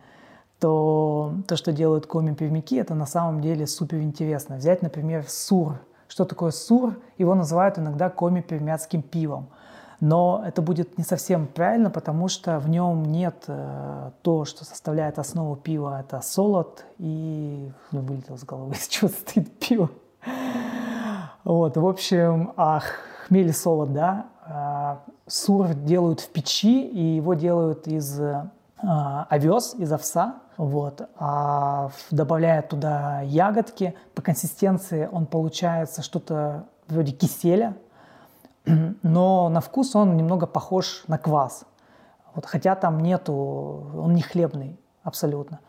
то то, что делают коми-пермяки, это на самом деле супер интересно. Взять, например, сур. Что такое сур? Его называют иногда коми-пермяцким пивом. Но это будет не совсем правильно, потому что в нем нет э, то, что составляет основу пива. Это солод и... Ну, вылетел с головы, из чего состоит пиво. Вот, в общем, а хмель и солод, да, а, сур делают в печи, и его делают из а, овес, из овса, вот, а добавляют туда ягодки. По консистенции он получается что-то вроде киселя, но на вкус он немного похож на квас. Вот, хотя там нету, он не хлебный абсолютно.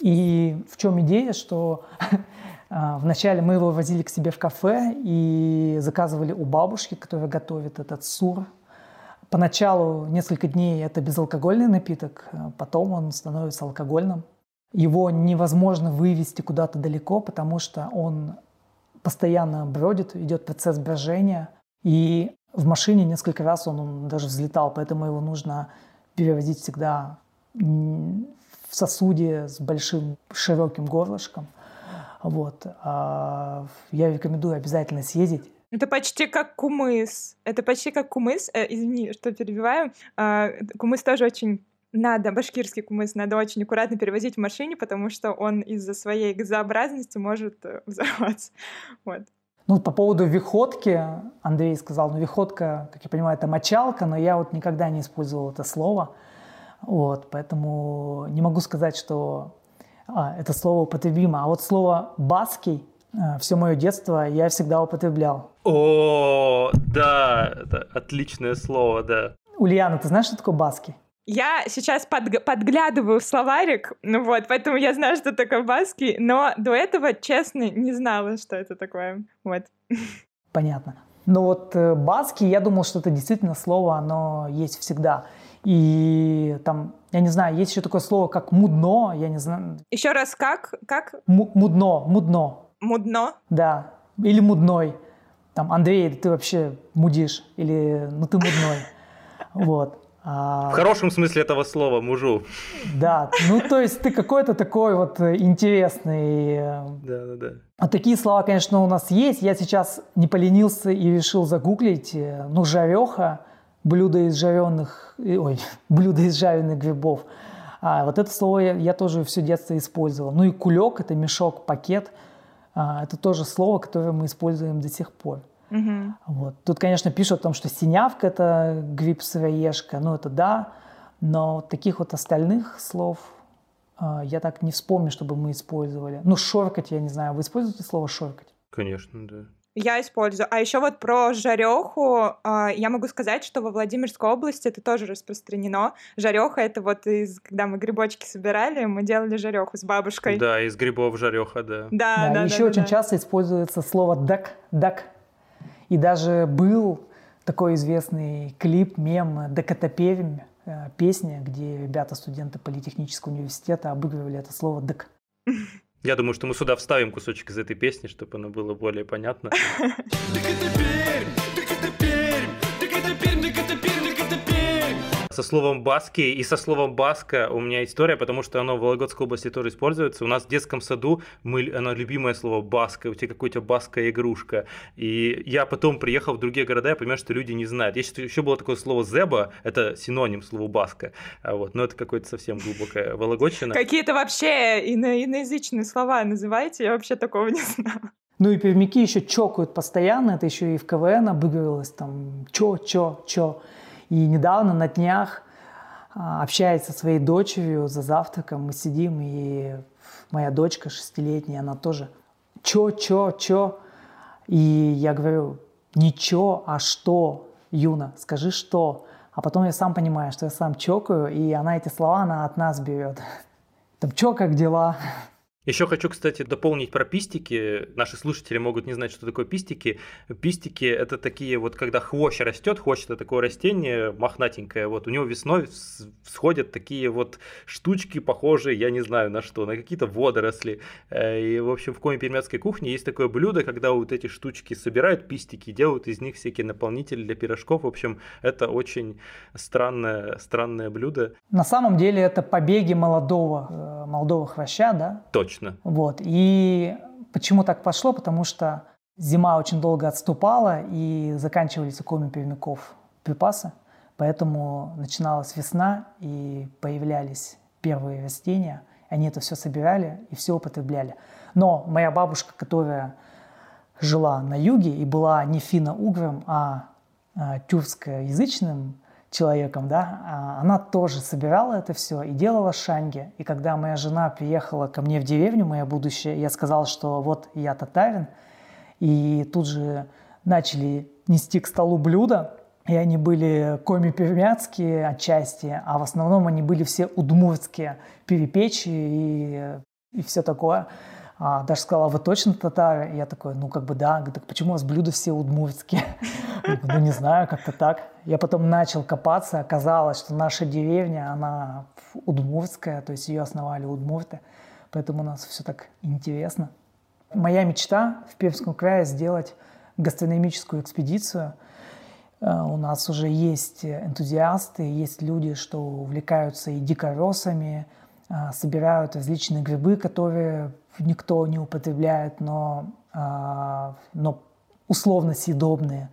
И в чем идея, что а, вначале мы его возили к себе в кафе и заказывали у бабушки, которая готовит этот сур. Поначалу несколько дней это безалкогольный напиток, а потом он становится алкогольным. Его невозможно вывести куда-то далеко, потому что он постоянно бродит, идет процесс брожения. И в машине несколько раз он, он даже взлетал, поэтому его нужно перевозить всегда в сосуде с большим широким горлышком. Вот. А Я рекомендую обязательно съездить. Это почти как кумыс. Это почти как кумыс. Э, извини, что перебиваю. А, кумыс тоже очень надо, башкирский кумыс, надо очень аккуратно перевозить в машине, потому что он из-за своей газообразности может э, взорваться. Вот. Ну, по поводу виходки, Андрей сказал, ну, виходка, как я понимаю, это мочалка, но я вот никогда не использовал это слово. Вот, поэтому не могу сказать, что а, это слово употребимо. А вот слово «баский» все мое детство я всегда употреблял. О, да, это отличное слово, да. Ульяна, ты знаешь, что такое «баский»? Я сейчас подг- подглядываю в словарик, ну вот, поэтому я знаю, что такое баски, но до этого, честно, не знала, что это такое. Вот. Понятно. Но вот э, баски, я думал, что это действительно слово, оно есть всегда. И там, я не знаю, есть еще такое слово, как мудно, я не знаю. Еще раз, как? Как? М- мудно, мудно. Мудно? Да. Или мудной. Там, Андрей, ты вообще мудишь. Или, ну ты мудной. Вот. А... В хорошем смысле этого слова, мужу. Да, ну то есть ты какой-то такой вот интересный. Э, да, да, да. А такие слова, конечно, у нас есть. Я сейчас не поленился и решил загуглить. Э, ну, жареха, блюдо из жареных, ой, блюдо из жареных грибов. А вот это слово я, я тоже все детство использовал. Ну и кулек – это мешок, пакет. А, это тоже слово, которое мы используем до сих пор. Угу. Вот. Тут, конечно, пишут о том, что синявка – это гриб сыроежка, ну это да, но таких вот остальных слов э, я так не вспомню, чтобы мы использовали. Ну, шоркать, я не знаю, вы используете слово шоркать? Конечно, да. Я использую. А еще вот про жареху э, я могу сказать, что во Владимирской области это тоже распространено. Жареха это вот из, когда мы грибочки собирали, мы делали жареху с бабушкой. Да, из грибов жареха, да. Да, да. да еще да, очень да. часто используется слово дак, дак. И даже был такой известный клип, мем «Декатопермь», э, песня, где ребята, студенты Политехнического университета обыгрывали это слово «дек». Я думаю, что мы сюда вставим кусочек из этой песни, чтобы оно было более понятно. Со словом «баски» и со словом «баска» у меня история, потому что оно в Вологодской области тоже используется. У нас в детском саду мы, оно любимое слово «баска», у тебя какая-то баска игрушка. И я потом приехал в другие города, я понимаю, что люди не знают. Есть еще было такое слово «зеба», это синоним слову «баска». А вот, но это какое-то совсем глубокое вологодчина. Какие-то вообще ино иноязычные слова называете, я вообще такого не знаю. Ну и пермяки еще чокают постоянно, это еще и в КВН обыгрывалось, там, чё, чё, чё. И недавно на днях а, общаясь со своей дочерью за завтраком, мы сидим, и моя дочка шестилетняя, она тоже чё, чё, чё. И я говорю, чё, а что, Юна, скажи что. А потом я сам понимаю, что я сам чокаю, и она эти слова, она от нас берет. Там, чё, как дела? Еще хочу, кстати, дополнить про пистики. Наши слушатели могут не знать, что такое пистики. Пистики – это такие вот, когда хвощ растет, хвощ – это такое растение мохнатенькое, вот у него весной всходят такие вот штучки, похожие, я не знаю на что, на какие-то водоросли. Э, и, в общем, в коми-пермяцкой кухне есть такое блюдо, когда вот эти штучки собирают, пистики, делают из них всякие наполнители для пирожков. В общем, это очень странное, странное блюдо. На самом деле это побеги молодого, э, молодого хвоща, да? Точно Точно. Вот. И почему так пошло? Потому что зима очень долго отступала, и заканчивались у коми пермяков припасы. Поэтому начиналась весна, и появлялись первые растения. Они это все собирали и все употребляли. Но моя бабушка, которая жила на юге и была не финно-угром, а, а тюркскоязычным человеком, да, а она тоже собирала это все и делала шанги. И когда моя жена приехала ко мне в деревню, моя будущая, я сказал, что вот я татарин, и тут же начали нести к столу блюда, и они были коми-пермяцкие отчасти, а в основном они были все удмуртские, перепечи и, и все такое. А, даже сказала, вы точно татары? Я такой, ну как бы да. так почему у вас блюда все удмуртские? Ну не знаю, как-то так. Я потом начал копаться, оказалось, что наша деревня, она удмуртская, то есть ее основали удмурты. Поэтому у нас все так интересно. Моя мечта в Пермском крае сделать гастрономическую экспедицию. Э, у нас уже есть энтузиасты, есть люди, что увлекаются и дикоросами, э, собирают различные грибы, которые никто не употребляет, но, а, но условно съедобные.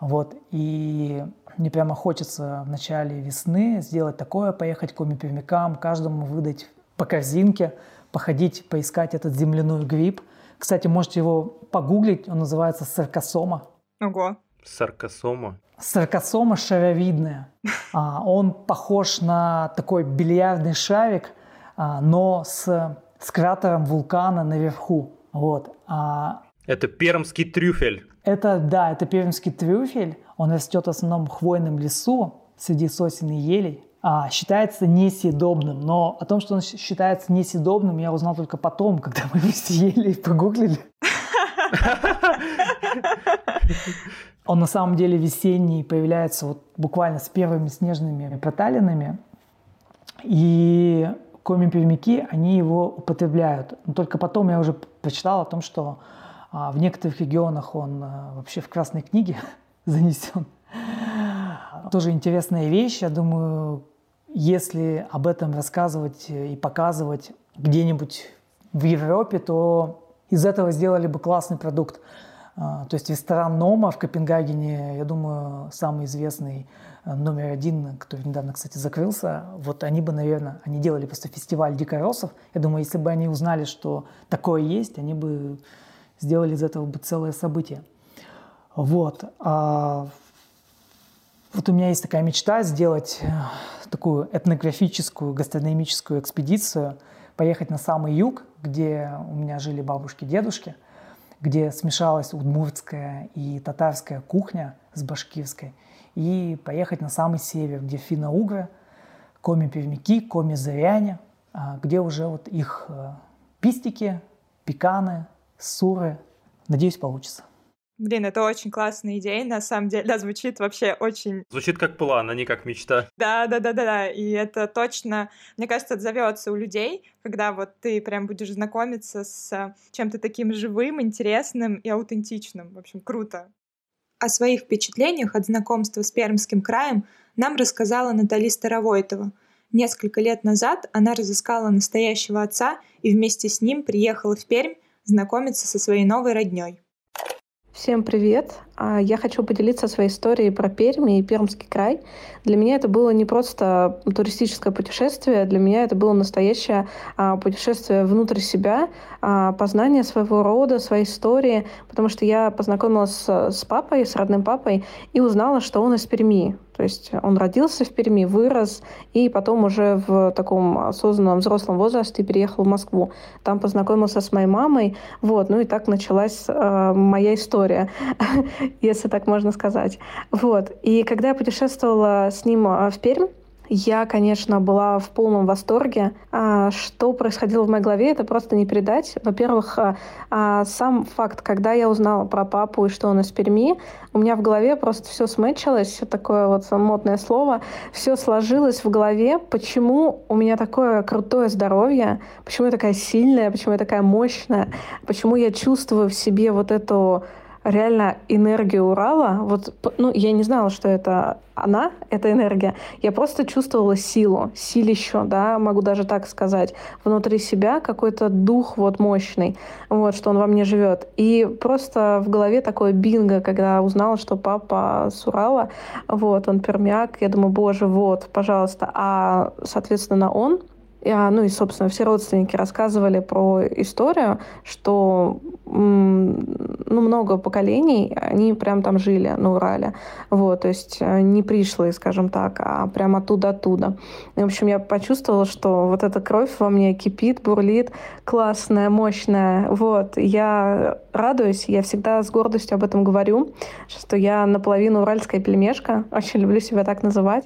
Вот. И мне прямо хочется в начале весны сделать такое, поехать к коми-пермякам, каждому выдать по корзинке, походить, поискать этот земляной гриб. Кстати, можете его погуглить, он называется саркосома. Ого. Саркосома? Саркосома шаровидная. А, он похож на такой бильярдный шарик, а, но с с кратером вулкана наверху. Вот. А это пермский трюфель. Это, да, это пермский трюфель. Он растет в основном в хвойном лесу среди сосен и елей. А, считается несъедобным. Но о том, что он считается несъедобным, я узнал только потом, когда мы вместе ели и погуглили. Он на самом деле весенний, появляется вот буквально с первыми снежными проталинами. И коми-пермяки, они его употребляют. Но только потом я уже прочитал о том, что а, в некоторых регионах он а, вообще в красной книге занесен. Тоже интересная вещь. Я думаю, если об этом рассказывать и показывать где-нибудь в Европе, то из этого сделали бы классный продукт. А, то есть ресторан Нома в Копенгагене, я думаю, самый известный э, номер один, который недавно, кстати, закрылся, вот они бы, наверное, они делали просто фестиваль дикоросов. Я думаю, если бы они узнали, что такое есть, они бы сделали из этого бы целое событие. Вот. А вот у меня есть такая мечта сделать э, такую этнографическую гастрономическую экспедицию, поехать на самый юг, где у меня жили бабушки, дедушки – где смешалась удмуртская и татарская кухня с башкирской, и поехать на самый север, где финно-угры, коми-пермяки, коми-зыряне, а, где уже вот их э, пистики, пеканы, суры. Надеюсь, получится. Блин, это очень классная идея, на самом деле. Да, звучит вообще очень... Звучит как план, а не как мечта. Да, да, да, да, да. И это точно, мне кажется, отзовется у людей, когда вот ты прям будешь знакомиться с чем-то таким живым, интересным и аутентичным. В общем, круто. О своих впечатлениях от знакомства с Пермским краем нам рассказала Натали Старовойтова. Несколько лет назад она разыскала настоящего отца и вместе с ним приехала в Пермь знакомиться со своей новой родней. Всем привет! А, я хочу поделиться своей историей про Пермь и Пермский край. Для меня это было не просто туристическое путешествие, для меня это было настоящее а, путешествие внутрь себя, а, познание своего рода, своей истории, потому что я познакомилась с папой, с родным папой, и узнала, что он из Перми. То есть он родился в Перми, вырос, и потом уже в таком осознанном взрослом возрасте переехал в Москву. Там познакомился с моей мамой. Вот, ну и так началась э, моя история, если так можно сказать. Вот. И когда я путешествовала с ним э, в Пермь, я, конечно, была в полном восторге. А, что происходило в моей голове, это просто не передать. Во-первых, а, а, сам факт, когда я узнала про папу и что он из Перми, у меня в голове просто все смычилось, такое вот модное слово, все сложилось в голове, почему у меня такое крутое здоровье, почему я такая сильная, почему я такая мощная, почему я чувствую в себе вот эту реально энергия Урала, вот, ну, я не знала, что это она, эта энергия. Я просто чувствовала силу, силищу, да, могу даже так сказать, внутри себя какой-то дух вот мощный, вот, что он во мне живет. И просто в голове такое бинго, когда узнала, что папа с Урала, вот, он пермяк, я думаю, боже, вот, пожалуйста. А, соответственно, он ну и, собственно, все родственники рассказывали про историю, что ну, много поколений, они прям там жили на Урале. Вот, то есть э, не пришлые, скажем так, а прям оттуда-оттуда. И, в общем, я почувствовала, что вот эта кровь во мне кипит, бурлит, классная, мощная. Вот, я радуюсь, я всегда с гордостью об этом говорю, что я наполовину уральская пельмешка, очень люблю себя так называть.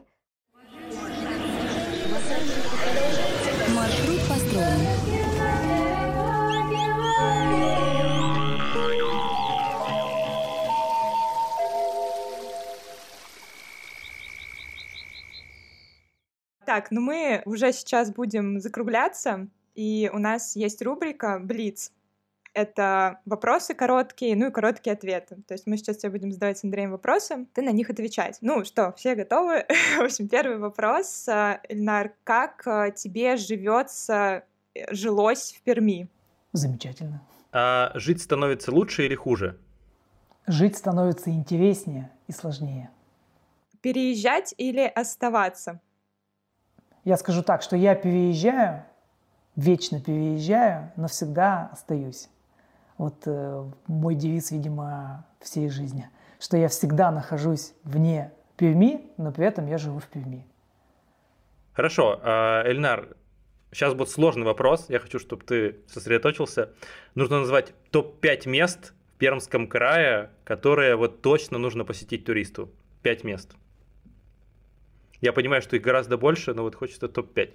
Так, ну мы уже сейчас будем закругляться, и у нас есть рубрика «Блиц». Это вопросы короткие, ну и короткие ответы. То есть мы сейчас тебе будем задавать с Андреем вопросы, ты на них отвечать. Ну что, все готовы? В общем, первый вопрос. Эльнар, как э, тебе живется, э, жилось в Перми? Замечательно. А жить становится лучше или хуже? Жить становится интереснее и сложнее. Переезжать или оставаться? Я скажу так, что я переезжаю, вечно переезжаю, но всегда остаюсь. Вот э, мой девиз, видимо, всей жизни, что я всегда нахожусь вне Перми, но при этом я живу в Перми. Хорошо, а, Эльнар, сейчас будет сложный вопрос, я хочу, чтобы ты сосредоточился. Нужно назвать топ-5 мест в Пермском крае, которые вот точно нужно посетить туристу. Пять мест. Я понимаю, что их гораздо больше, но вот хочется топ-5.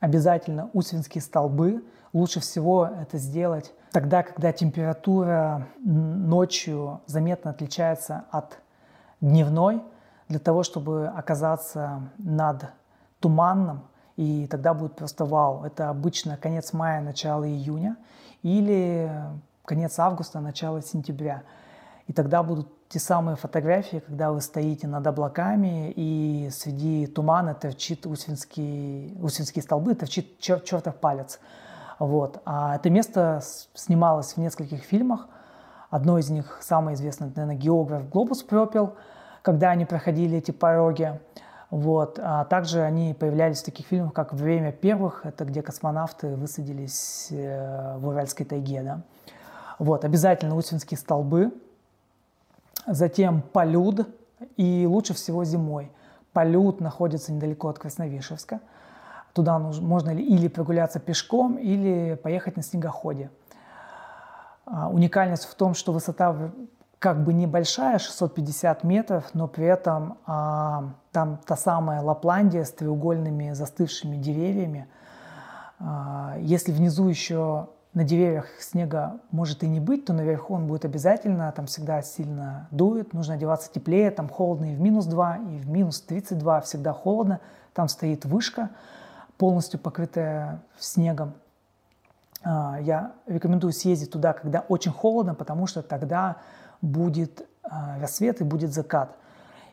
обязательно усвинские столбы. Лучше всего это сделать тогда, когда температура ночью заметно отличается от дневной, для того, чтобы оказаться над туманным, и тогда будет просто вау. Это обычно конец мая, начало июня или конец августа, начало сентября. И тогда будут те самые фотографии, когда вы стоите над облаками, и среди тумана торчит усвинские, усвинские столбы, торчит чер, чертов палец. Вот. А это место снималось в нескольких фильмах. Одно из них, самое известное, наверное, «Географ Глобус пропил», когда они проходили эти пороги. Вот. А также они появлялись в таких фильмах, как «Время первых», это где космонавты высадились э, в Уральской тайге. Да? Вот. Обязательно усвинские столбы – Затем Полюд, и лучше всего зимой. Полюд находится недалеко от Красновишевска. Туда можно или прогуляться пешком, или поехать на снегоходе. А, уникальность в том, что высота как бы небольшая, 650 метров, но при этом а, там та самая Лапландия с треугольными застывшими деревьями. А, если внизу еще на деревьях снега может и не быть, то наверху он будет обязательно, там всегда сильно дует, нужно одеваться теплее, там холодно и в минус 2, и в минус 32 всегда холодно, там стоит вышка, полностью покрытая снегом. А, я рекомендую съездить туда, когда очень холодно, потому что тогда будет а, рассвет и будет закат.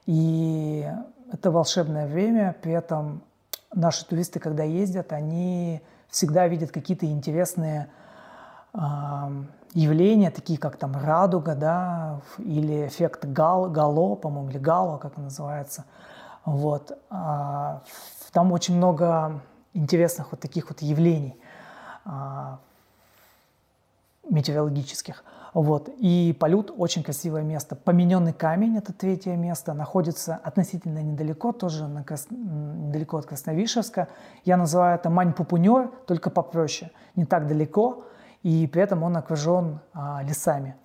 И это волшебное время, при этом наши туристы, когда ездят, они всегда видят какие-то интересные явления, такие как там радуга, да, или эффект гал, гало, по-моему, или гало, как он называется. Вот. А, там очень много интересных вот таких вот явлений а, метеорологических. Вот. И Полют очень красивое место. Помененный камень, это третье место, находится относительно недалеко, тоже на Крас... недалеко от Красновишевска. Я называю это Мань-Пупунер, только попроще. Не так далеко, и при этом он окружен а, лесами.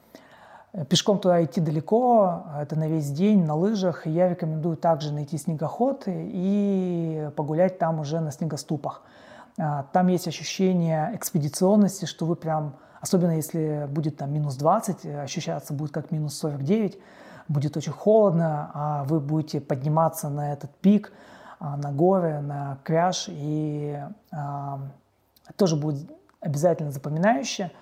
Пешком туда идти далеко, это на весь день, на лыжах. Я рекомендую также найти снегоход и погулять там уже на снегоступах. А, там есть ощущение экспедиционности, что вы прям, особенно если будет там минус 20, ощущаться будет как минус 49, будет очень холодно, а вы будете подниматься на этот пик, а, на горы, на кряж, и тоже будет обязательно запоминающее.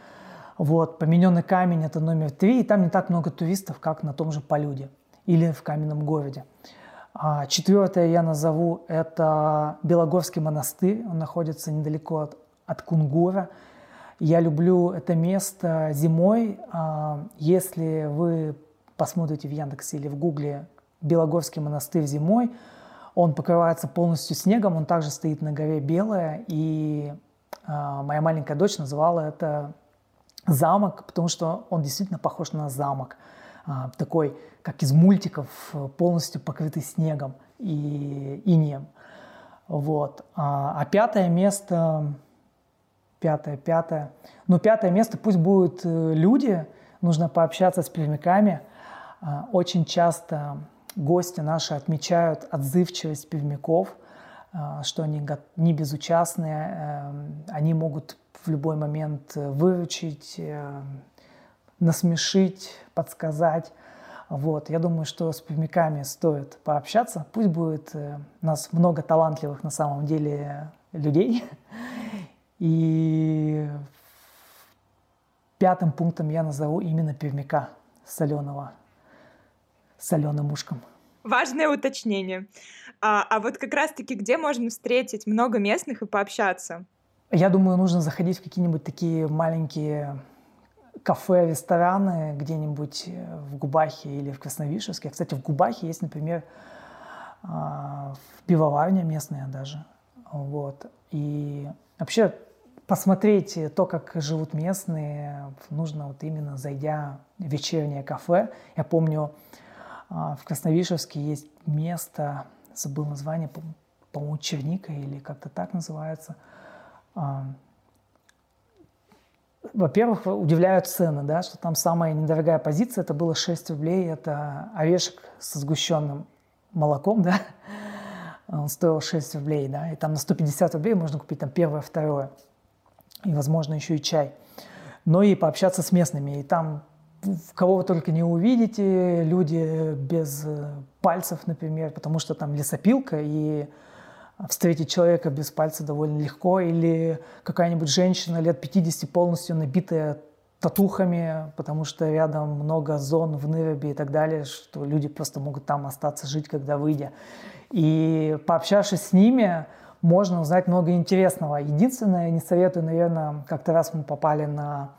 Вот, помененный камень – это номер три, и там не так много туристов, как на том же Полюде или в Каменном городе. А четвертое я назову – это Белогорский монастырь. Он находится недалеко от, от Кунгура. Я люблю это место зимой. А, если вы посмотрите в Яндексе или в Гугле Белогорский монастырь зимой, он покрывается полностью снегом, он также стоит на горе Белая, и моя маленькая дочь называла это замок, потому что он действительно похож на замок. А, такой, как из мультиков, полностью покрытый снегом и инеем. Вот. А, а пятое место, пятое, пятое, ну пятое место пусть будут э, люди, нужно пообщаться с пермяками. Очень часто гости наши отмечают отзывчивость а, что они не безучастные, эм, они могут в любой момент э, выручить, э, насмешить, подсказать. Вот. Я думаю, что с прямиками стоит пообщаться. Пусть будет э, у нас много талантливых на самом деле людей. И пятым пунктом я назову именно пермяка соленого, соленым ушком. Важное уточнение. А, а вот как раз-таки где можно встретить много местных и пообщаться? Я думаю, нужно заходить в какие-нибудь такие маленькие кафе, рестораны где-нибудь э, в Губахе или в Красновишевске. Кстати, в Губахе есть, например, а, пивоварня местная даже. Вот. И вообще посмотреть то, как живут местные, нужно вот именно зайдя в вечернее кафе. Я помню, а, в Красновишевске есть место, забыл название, по-моему, Черника или как-то так называется. А, во-первых, удивляют цены, да, что там самая недорогая позиция, это было 6 рублей, это орешек со сгущенным молоком, да, Он стоил 6 рублей, да, и там на 150 рублей можно купить там первое, второе, и, возможно, еще и чай. Но и пообщаться с местными, и там кого вы только не увидите, люди без э, пальцев, например, потому что там лесопилка, и встретить человека без пальца довольно легко, или какая-нибудь женщина лет 50 полностью набитая татухами, потому что рядом много зон в Нырабе и так далее, что люди просто могут там остаться жить, когда выйдя. И пообщавшись с ними, можно узнать много интересного. Единственное, не советую, наверное, как-то раз мы попали на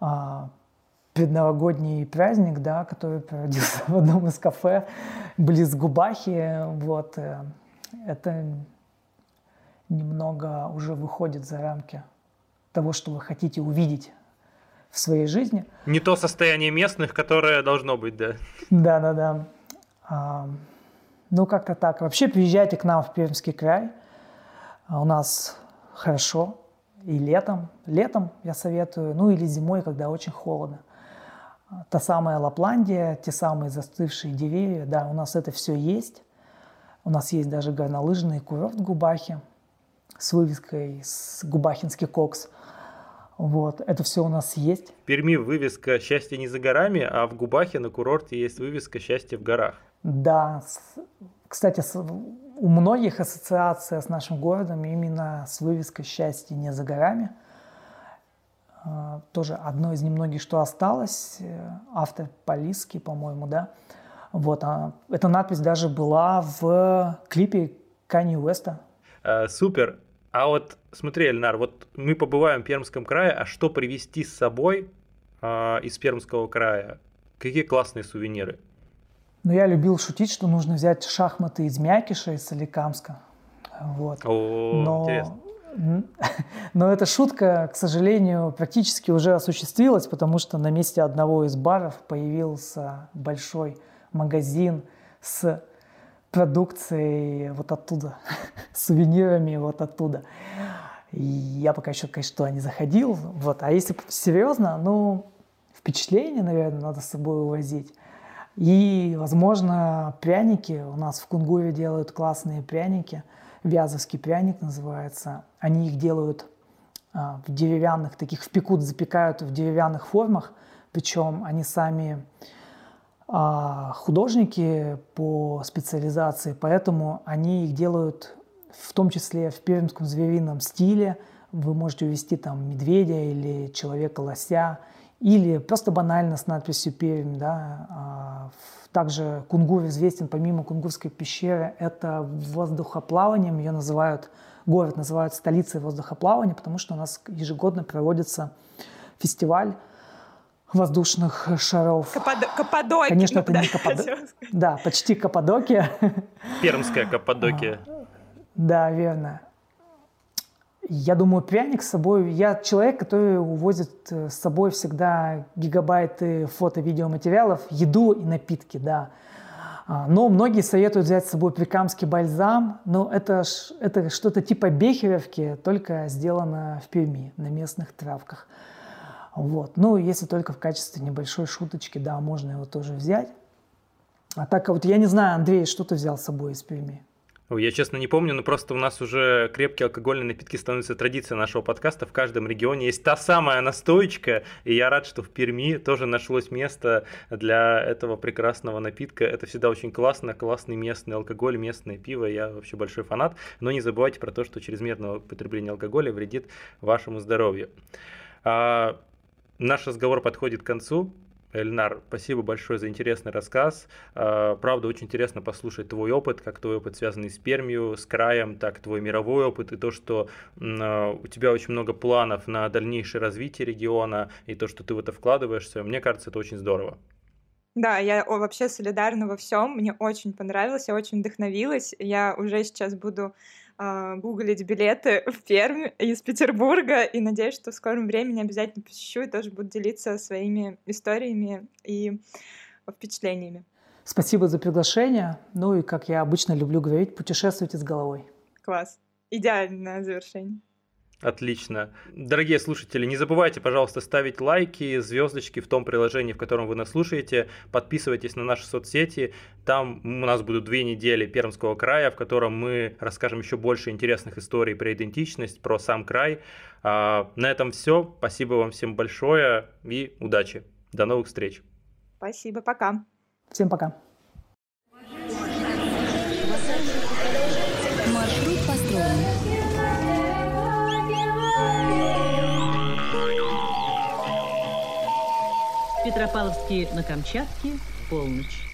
а, предновогодний праздник, да, который проводился в одном из кафе близ Губахи. Вот. Э, это немного уже выходит за рамки того, что вы хотите увидеть в своей жизни. Не то состояние местных, которое должно быть, да. Да, да, да. А, ну, как-то так. Вообще, приезжайте к нам в Пермский край. А у нас хорошо. И летом. Летом я советую. Ну, или зимой, когда очень холодно. Та самая Лапландия, те самые застывшие деревья. Да, у нас это все есть. У нас есть даже горнолыжный курорт в Губахе с вывеской с Губахинский кокс. Вот, это все у нас есть. В Перми вывеска «Счастье не за горами», а в Губахе на курорте есть вывеска «Счастье в горах». Да, кстати, у многих ассоциация с нашим городом именно с вывеской «Счастье не за горами». А, тоже одно из немногих, что осталось. Э, автор Полиски, по-моему, да. Вот, а эта надпись даже была в клипе Кани Уэста. А, супер. А вот смотри, Эльнар, вот мы побываем в Пермском крае, а что привезти с собой а, из Пермского края? Какие классные сувениры? Ну, я любил шутить, что нужно взять шахматы из Мякиша, из Соликамска. Вот. О, Но... интересно. Но эта шутка, к сожалению, практически уже осуществилась, потому что на месте одного из баров появился большой магазин с продукцией вот оттуда, сувенирами вот оттуда. И я пока еще, конечно, туда не заходил. Вот. А если серьезно, ну, впечатление, наверное, надо с собой увозить. И, возможно, пряники. У нас в Кунгуре делают классные пряники. Вязовский пряник называется. Они их делают а, в деревянных, таких впекут, запекают в деревянных формах. Причем они сами а художники по специализации, поэтому они их делают в том числе в пермском зверином стиле. Вы можете увести там медведя или человека-лося, или просто банально с надписью «Пермь». Да. А, также Кунгур известен, помимо Кунгурской пещеры, это воздухоплаванием, ее называют, город называют столицей воздухоплавания, потому что у нас ежегодно проводится фестиваль воздушных шаров. Каппадо... Каппадокия. Конечно, это да, не Каппадокия. Да, почти Каппадокия. Пермская Каппадокия. Да, верно. Я думаю, пряник с собой... Я человек, который увозит э, с собой всегда гигабайты фото-видеоматериалов, еду и напитки, да. А, но многие советуют взять с собой прикамский бальзам, но это, это что-то типа бехеревки, только сделано в Перми, на местных травках. Вот. Ну, если только в качестве небольшой шуточки, да, можно его тоже взять. А так вот, я не знаю, Андрей, что ты взял с собой из Перми? Я, честно, не помню, но просто у нас уже крепкие алкогольные напитки становятся традицией нашего подкаста. В каждом регионе есть та самая настоечка, и я рад, что в Перми тоже нашлось место для этого прекрасного напитка. Это всегда очень классно, классный местный алкоголь, местное пиво. Я вообще большой фанат. Но не забывайте про то, что чрезмерное употребление алкоголя вредит вашему здоровью. А, Наш разговор подходит к концу. Эльнар, спасибо большое за интересный рассказ. А, правда, очень интересно послушать твой опыт, как твой опыт связанный с Пермью, с краем, так твой мировой опыт и то, что а, у тебя очень много планов на дальнейшее развитие региона и то, что ты в это вкладываешься. Мне кажется, это очень здорово. Да, я вообще солидарна во всем. Мне очень понравилось, я очень вдохновилась. Я уже сейчас буду а, гуглить билеты в Пермь из Петербурга, и надеюсь, что в скором времени обязательно посещу и тоже буду делиться своими историями и впечатлениями. Спасибо за приглашение. Ну и, как я обычно люблю говорить, путешествуйте с головой. Класс. Идеальное завершение. Отлично. Дорогие слушатели, не забывайте, пожалуйста, ставить лайки, звездочки в том приложении, в котором вы нас слушаете. Подписывайтесь на наши соцсети. Там у нас будут две недели Пермского края, в котором мы расскажем еще больше интересных историй про идентичность, про сам край. А, на этом все. Спасибо вам всем большое и удачи. До новых встреч. Спасибо, пока. Всем пока. Петропавловске на Камчатке, полночь.